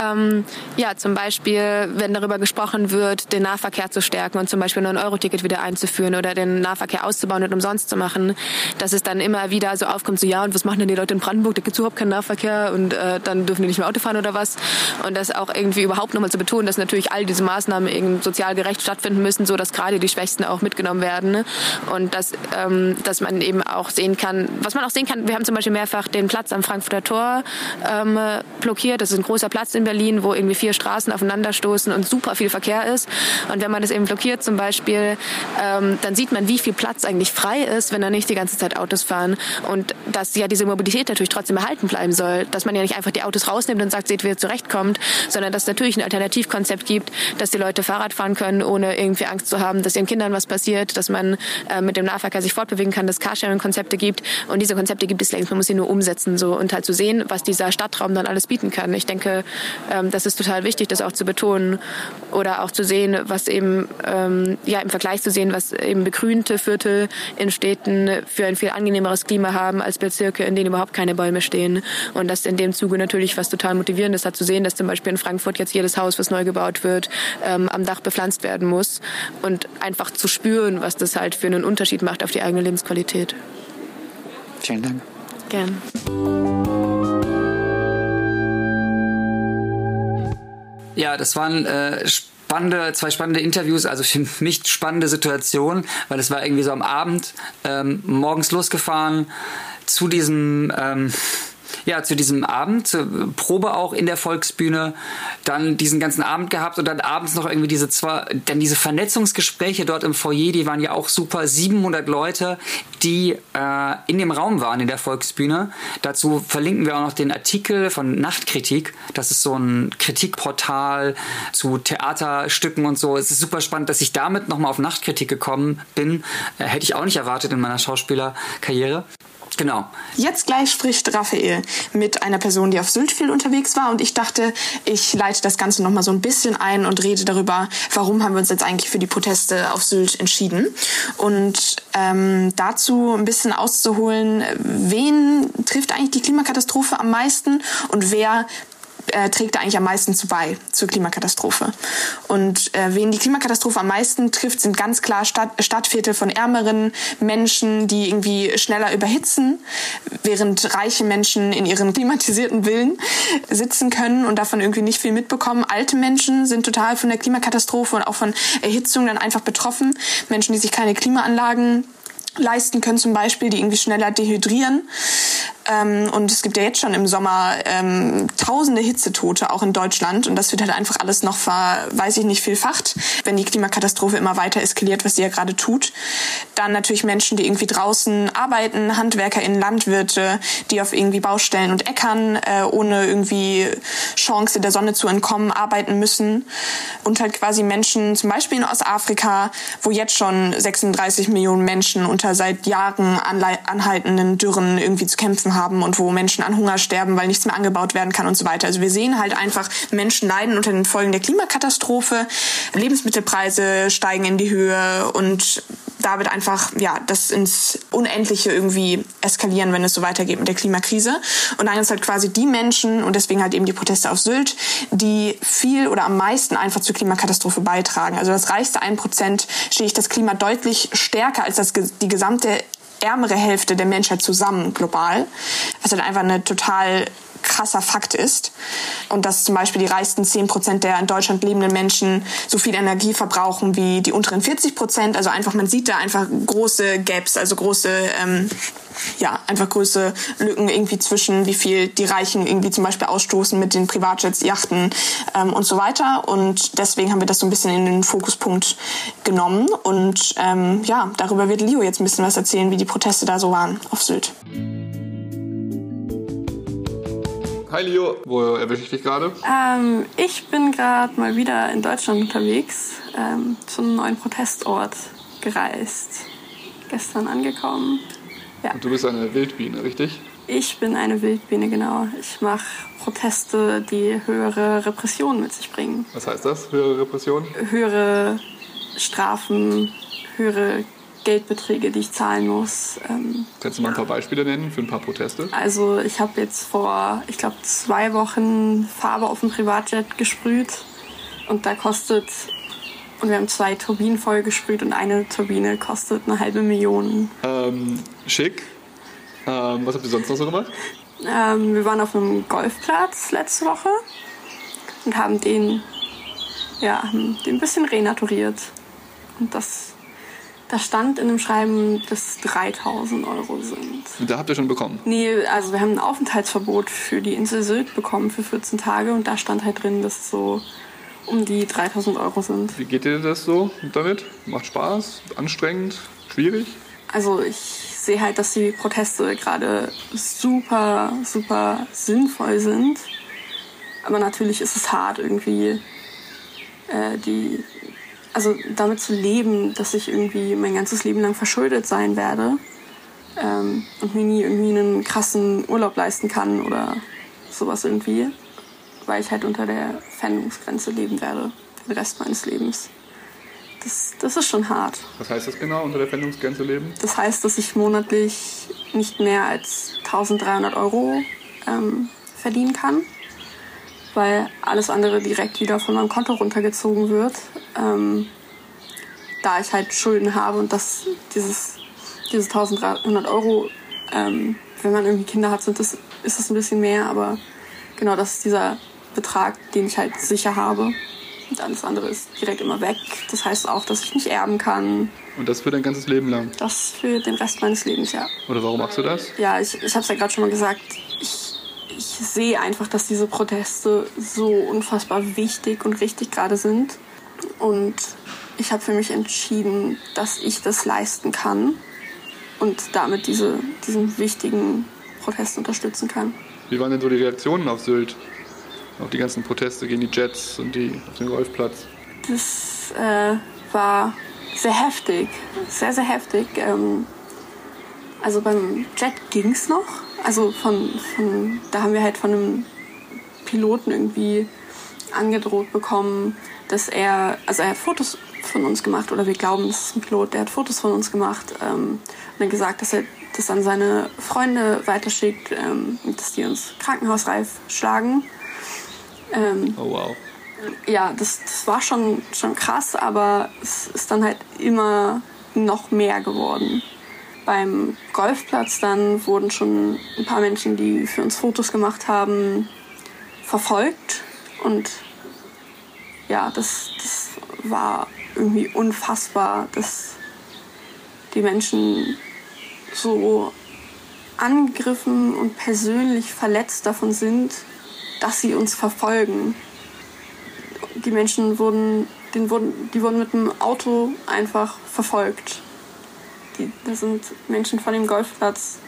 Ähm, ja, zum Beispiel, wenn darüber gesprochen wird, den Nahverkehr zu stärken und zum Beispiel ein Euro-Ticket wieder einzuführen oder den Nahverkehr auszubauen und umsonst zu machen, dass es dann immer wieder so aufkommt, so ja, und was machen denn die Leute in Brandenburg? Da gibt es überhaupt keinen Nahverkehr und äh, dann dürfen die nicht mehr Auto fahren oder was. Und das auch irgendwie überhaupt nochmal zu betonen, dass natürlich all diese Maßnahmen eben sozial gerecht stattfinden müssen, so dass gerade die Schwächsten auch mitgenommen werden. Ne? Und dass, ähm, dass man eben auch sehen kann, was man auch sehen kann, wir haben zum Beispiel mehrfach den Platz am Frankfurter Tor ähm, blockiert. Das ist ein großer Platz in Berlin, wo irgendwie vier Straßen aufeinanderstoßen und super viel Verkehr ist. Und wenn man das eben blockiert zum Beispiel, ähm, dann sieht man, wie viel Platz eigentlich frei ist, wenn da nicht die ganze Zeit Autos fahren. Und dass ja diese Mobilität natürlich trotzdem erhalten bleiben soll. Dass man ja nicht einfach die Autos rausnimmt und sagt, seht, wie ihr zurechtkommt, sondern dass es natürlich ein Alternativkonzept gibt, dass die Leute Fahrrad fahren können, ohne irgendwie Angst zu haben, dass ihren Kindern was passiert, dass man äh, mit dem Nahverkehr sich fortbewegen kann, dass Carsharing-Konzepte gibt. Und diese Konzepte gibt es längst. Man muss sie nur umsetzen so und halt zu so sehen, was dieser Stadtraum dann alles bieten kann. Ich denke, ähm, das ist total wichtig, das auch zu betonen oder auch zu sehen, was eben ähm, ja im Vergleich zu sehen, was eben begrünte Viertel in Städten für ein viel angenehmeres Klima haben als Bezirke, in denen überhaupt keine Bäume stehen. Und das in dem Zuge natürlich was total motivierendes hat zu sehen, dass zum Beispiel in Frankfurt jetzt jedes Haus, was neu gebaut wird, ähm, am Dach bepflanzt werden muss und einfach zu spüren, was das halt für einen Unterschied macht auf die eigene Lebensqualität. Vielen Dank. Gern. Ja, das waren äh, spannende, zwei spannende Interviews, also für [LAUGHS] mich spannende Situationen, weil es war irgendwie so am Abend, ähm, morgens losgefahren zu diesem ähm, ja, zu diesem Abend, zur Probe auch in der Volksbühne, dann diesen ganzen Abend gehabt und dann abends noch irgendwie diese zwei, dann diese Vernetzungsgespräche dort im Foyer, die waren ja auch super. 700 Leute, die äh, in dem Raum waren in der Volksbühne. Dazu verlinken wir auch noch den Artikel von Nachtkritik. Das ist so ein Kritikportal zu Theaterstücken und so. Es ist super spannend, dass ich damit nochmal auf Nachtkritik gekommen bin. Äh, hätte ich auch nicht erwartet in meiner Schauspielerkarriere. Genau. Jetzt gleich spricht Raphael mit einer Person, die auf Sylt viel unterwegs war und ich dachte, ich leite das Ganze nochmal so ein bisschen ein und rede darüber, warum haben wir uns jetzt eigentlich für die Proteste auf Sylt entschieden und ähm, dazu ein bisschen auszuholen, wen trifft eigentlich die Klimakatastrophe am meisten und wer äh, trägt da eigentlich am meisten zu bei zur Klimakatastrophe. Und äh, wen die Klimakatastrophe am meisten trifft, sind ganz klar Stadt, Stadtviertel von ärmeren Menschen, die irgendwie schneller überhitzen, während reiche Menschen in ihren [LAUGHS] klimatisierten Villen sitzen können und davon irgendwie nicht viel mitbekommen. Alte Menschen sind total von der Klimakatastrophe und auch von Erhitzung dann einfach betroffen. Menschen, die sich keine Klimaanlagen leisten können, zum Beispiel, die irgendwie schneller dehydrieren. Ähm, und es gibt ja jetzt schon im Sommer ähm, tausende Hitzetote, auch in Deutschland. Und das wird halt einfach alles noch, ver, weiß ich nicht, vielfacht, wenn die Klimakatastrophe immer weiter eskaliert, was sie ja gerade tut. Dann natürlich Menschen, die irgendwie draußen arbeiten, HandwerkerInnen, Landwirte, die auf irgendwie Baustellen und Äckern äh, ohne irgendwie Chance der Sonne zu entkommen arbeiten müssen. Und halt quasi Menschen, zum Beispiel in Ostafrika, wo jetzt schon 36 Millionen Menschen unter seit Jahren anhaltenden Dürren irgendwie zu kämpfen haben und wo Menschen an Hunger sterben, weil nichts mehr angebaut werden kann und so weiter. Also wir sehen halt einfach, Menschen leiden unter den Folgen der Klimakatastrophe, Lebensmittelpreise steigen in die Höhe und da wird einfach ja das ins Unendliche irgendwie eskalieren, wenn es so weitergeht mit der Klimakrise. Und dann ist halt quasi die Menschen und deswegen halt eben die Proteste auf Sylt, die viel oder am meisten einfach zur Klimakatastrophe beitragen. Also das reichste 1% ich das Klima deutlich stärker als das, die gesamte ärmere Hälfte der Menschheit zusammen global, was halt einfach eine total krasser Fakt ist. Und dass zum Beispiel die reichsten 10 Prozent der in Deutschland lebenden Menschen so viel Energie verbrauchen wie die unteren 40 Prozent. Also einfach, man sieht da einfach große Gaps, also große, ähm, ja, einfach große Lücken irgendwie zwischen, wie viel die Reichen irgendwie zum Beispiel ausstoßen mit den Privatjets, Yachten ähm, und so weiter. Und deswegen haben wir das so ein bisschen in den Fokuspunkt genommen. Und ähm, ja, darüber wird Leo jetzt ein bisschen was erzählen, wie die Proteste da so waren auf Sylt. Hi Leo, wo erwische ich dich gerade? Ähm, ich bin gerade mal wieder in Deutschland unterwegs, ähm, zu einem neuen Protestort gereist. Gestern angekommen. Ja. Und du bist eine Wildbiene, richtig? Ich bin eine Wildbiene, genau. Ich mache Proteste, die höhere Repressionen mit sich bringen. Was heißt das, höhere Repressionen? Höhere Strafen, höhere Geldbeträge, die ich zahlen muss. Ähm, Kannst du mal ein paar Beispiele nennen für ein paar Proteste? Also ich habe jetzt vor, ich glaube, zwei Wochen Farbe auf dem Privatjet gesprüht und da kostet, und wir haben zwei Turbinen voll gesprüht und eine Turbine kostet eine halbe Million. Ähm, schick. Ähm, was habt ihr sonst noch so gemacht? Ähm, wir waren auf einem Golfplatz letzte Woche und haben den, ja, den ein bisschen renaturiert. Und das da stand in dem Schreiben, dass 3000 Euro sind. Da habt ihr schon bekommen? Nee, also wir haben ein Aufenthaltsverbot für die Insel Sylt bekommen für 14 Tage und da stand halt drin, dass es so um die 3000 Euro sind. Wie geht dir das so damit? Macht Spaß? Anstrengend? Schwierig? Also ich sehe halt, dass die Proteste gerade super, super sinnvoll sind. Aber natürlich ist es hart, irgendwie äh, die also damit zu leben, dass ich irgendwie mein ganzes Leben lang verschuldet sein werde ähm, und mir nie irgendwie einen krassen Urlaub leisten kann oder sowas irgendwie, weil ich halt unter der Pfändungsgrenze leben werde, den Rest meines Lebens. Das, das ist schon hart. Was heißt das genau, unter der Pfändungsgrenze leben? Das heißt, dass ich monatlich nicht mehr als 1300 Euro ähm, verdienen kann weil alles andere direkt wieder von meinem Konto runtergezogen wird. Ähm, da ich halt Schulden habe und das, dieses, diese 1300 Euro, ähm, wenn man irgendwie Kinder hat, sind das, ist das ein bisschen mehr, aber genau das ist dieser Betrag, den ich halt sicher habe. Und alles andere ist direkt immer weg. Das heißt auch, dass ich nicht erben kann. Und das für dein ganzes Leben lang? Das für den Rest meines Lebens, ja. Oder warum machst du das? Ja, ich, ich habe es ja gerade schon mal gesagt. Ich ich sehe einfach, dass diese Proteste so unfassbar wichtig und richtig gerade sind. Und ich habe für mich entschieden, dass ich das leisten kann und damit diese, diesen wichtigen Protest unterstützen kann. Wie waren denn so die Reaktionen auf Sylt? Auf die ganzen Proteste gegen die Jets und die auf den Golfplatz? Das äh, war sehr heftig, sehr, sehr heftig. Ähm, also beim Jet ging es noch. Also von, von, da haben wir halt von einem Piloten irgendwie angedroht bekommen, dass er, also er hat Fotos von uns gemacht oder wir glauben, das ist ein Pilot, der hat Fotos von uns gemacht ähm, und dann gesagt, dass er das an seine Freunde weiterschickt, ähm, dass die uns krankenhausreif schlagen. Ähm, Oh wow. ja, das, das war schon, schon krass, aber es ist dann halt immer noch mehr geworden. Beim Golfplatz dann wurden schon ein paar Menschen, die für uns Fotos gemacht haben, verfolgt. Und ja, das, das war irgendwie unfassbar, dass die Menschen so angegriffen und persönlich verletzt davon sind, dass sie uns verfolgen die Menschen wurden, den wurden, die wurden mit dem Auto einfach verfolgt. Die, da sind Menschen von dem Golfplatz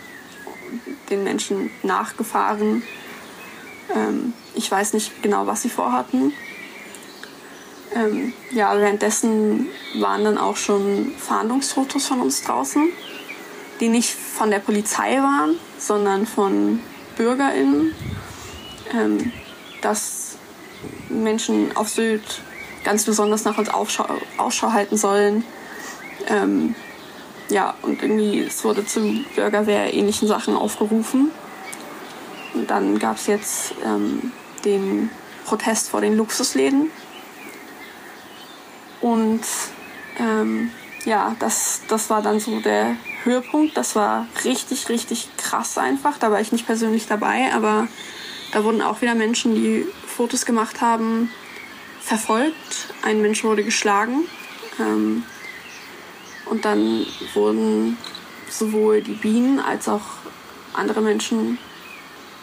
den Menschen nachgefahren. Ähm, ich weiß nicht genau, was sie vorhatten. Ähm, ja, währenddessen waren dann auch schon Fahndungsfotos von uns draußen, die nicht von der Polizei waren, sondern von BürgerInnen. Ähm, dass Menschen auf Sylt ganz besonders nach uns Aufschau, Ausschau halten sollen. Ähm, ja, und irgendwie, es wurde zu Bürgerwehr-ähnlichen Sachen aufgerufen. Und dann gab es jetzt ähm, den Protest vor den Luxusläden. Und ähm, ja, das, das war dann so der Höhepunkt. Das war richtig, richtig krass einfach. Da war ich nicht persönlich dabei, aber da wurden auch wieder Menschen, die Fotos gemacht haben, verfolgt. Ein Mensch wurde geschlagen. Ähm, und dann wurden sowohl die Bienen als auch andere Menschen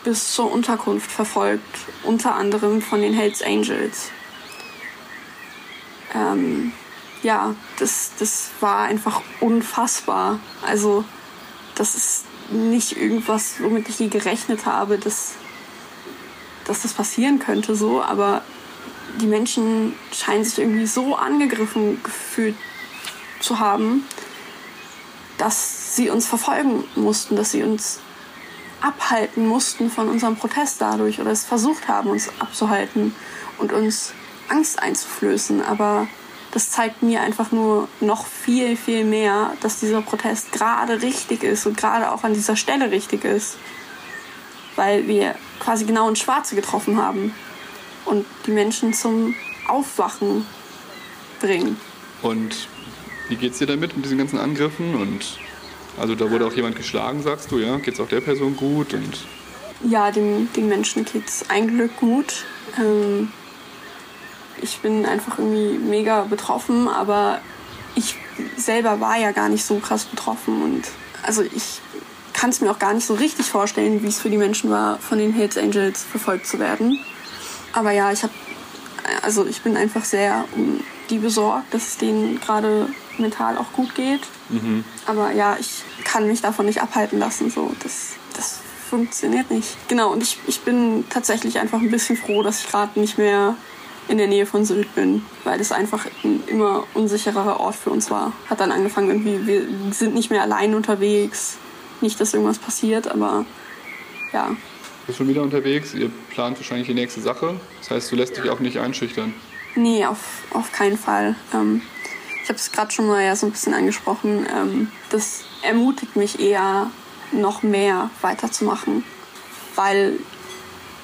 bis zur Unterkunft verfolgt, unter anderem von den Hells Angels. Ähm, ja, das, das war einfach unfassbar. Also, das ist nicht irgendwas, womit ich je gerechnet habe, dass, dass das passieren könnte, so, aber die Menschen scheinen sich irgendwie so angegriffen gefühlt zu haben, dass sie uns verfolgen mussten, dass sie uns abhalten mussten von unserem Protest dadurch oder es versucht haben, uns abzuhalten und uns Angst einzuflößen. Aber das zeigt mir einfach nur noch viel, viel mehr, dass dieser Protest gerade richtig ist und gerade auch an dieser Stelle richtig ist. Weil wir quasi genau ins Schwarze getroffen haben und die Menschen zum Aufwachen bringen. Und wie geht's dir damit mit diesen ganzen Angriffen? Und also da wurde auch jemand geschlagen, sagst du, ja? Geht's auch der Person gut? Und Ja, den, den Menschen geht's ein Glück gut. Ähm, ich bin einfach irgendwie mega betroffen, aber ich selber war ja gar nicht so krass betroffen und also ich kann es mir auch gar nicht so richtig vorstellen, wie es für die Menschen war, von den Hells Angels verfolgt zu werden. Aber ja, ich habe, also ich bin einfach sehr um die besorgt, dass es denen gerade mental auch gut geht. Aber ja, ich kann mich davon nicht abhalten lassen. So, das, das funktioniert nicht. Genau, und ich, ich bin tatsächlich einfach ein bisschen froh, dass ich gerade nicht mehr in der Nähe von Sylt bin, weil das einfach ein immer unsicherer Ort für uns war. Hat dann angefangen, irgendwie, wir sind nicht mehr allein unterwegs. Nicht, dass irgendwas passiert, aber ja, du bist schon wieder unterwegs, ihr plant wahrscheinlich die nächste Sache. Das heißt, du lässt dich auch nicht einschüchtern. Nee, auf, auf keinen Fall. Ähm, habe es gerade schon mal ja so ein bisschen angesprochen. Ähm, das ermutigt mich eher, noch mehr weiterzumachen, weil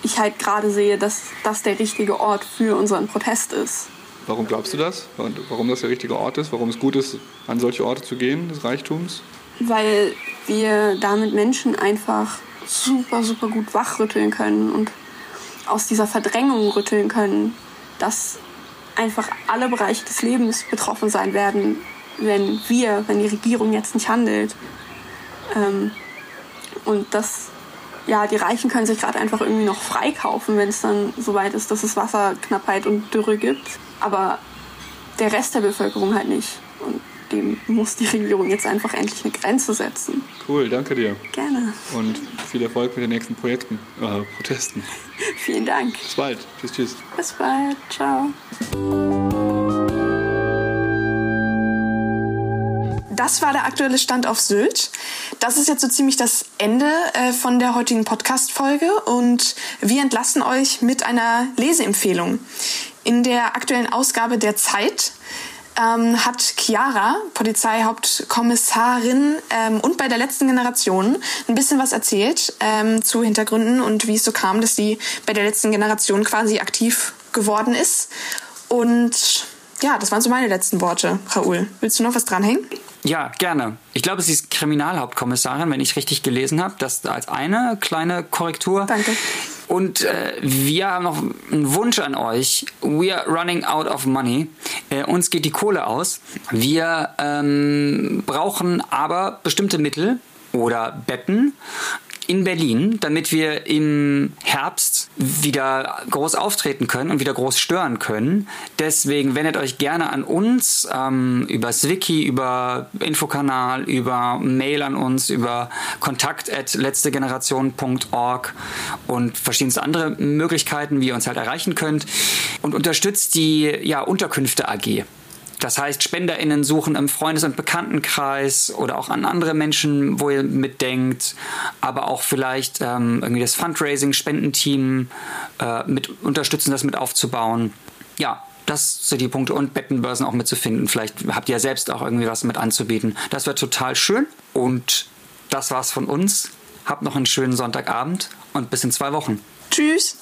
ich halt gerade sehe, dass das der richtige Ort für unseren Protest ist. Warum glaubst du das? Und Warum das der richtige Ort ist? Warum es gut ist, an solche Orte zu gehen, des Reichtums? Weil wir damit Menschen einfach super, super gut wachrütteln können und aus dieser Verdrängung rütteln können, dass einfach alle Bereiche des Lebens betroffen sein werden, wenn wir, wenn die Regierung jetzt nicht handelt. Ähm, und das, ja, die Reichen können sich gerade einfach irgendwie noch freikaufen, wenn es dann soweit ist, dass es Wasserknappheit und Dürre gibt. Aber der Rest der Bevölkerung halt nicht. Und dem muss die Regierung jetzt einfach endlich eine Grenze setzen. Cool, danke dir. Gerne. Und viel Erfolg mit den nächsten Projekten, äh, Protesten. [LAUGHS] Vielen Dank. Bis bald. Tschüss, tschüss. Bis bald. Ciao. Das war der aktuelle Stand auf Sylt. Das ist jetzt so ziemlich das Ende äh, von der heutigen Podcast-Folge und wir entlassen euch mit einer Leseempfehlung. In der aktuellen Ausgabe der Zeit ähm, hat Chiara, Polizeihauptkommissarin ähm, und bei der letzten Generation ein bisschen was erzählt ähm, zu Hintergründen und wie es so kam, dass sie bei der letzten Generation quasi aktiv geworden ist. Und ja, das waren so meine letzten Worte, Raoul. Willst du noch was dranhängen? Ja, gerne. Ich glaube, sie ist Kriminalhauptkommissarin, wenn ich richtig gelesen habe. Das als eine kleine Korrektur. Danke. Und äh, wir haben noch einen Wunsch an euch. We are running out of money. Äh, uns geht die Kohle aus. Wir ähm, brauchen aber bestimmte Mittel oder Betten in Berlin, damit wir im Herbst wieder groß auftreten können und wieder groß stören können. Deswegen wendet euch gerne an uns ähm, über Wiki, über Infokanal, über Mail an uns, über kontakt at letztegeneration.org und verschiedenste andere Möglichkeiten, wie ihr uns halt erreichen könnt und unterstützt die ja, Unterkünfte AG. Das heißt, SpenderInnen suchen im Freundes- und Bekanntenkreis oder auch an andere Menschen, wo ihr mitdenkt, aber auch vielleicht ähm, irgendwie das Fundraising, Spendenteam äh, mit unterstützen, das mit aufzubauen. Ja, das sind die Punkte und Bettenbörsen auch mitzufinden. Vielleicht habt ihr ja selbst auch irgendwie was mit anzubieten. Das wäre total schön. Und das war's von uns. Habt noch einen schönen Sonntagabend und bis in zwei Wochen. Tschüss.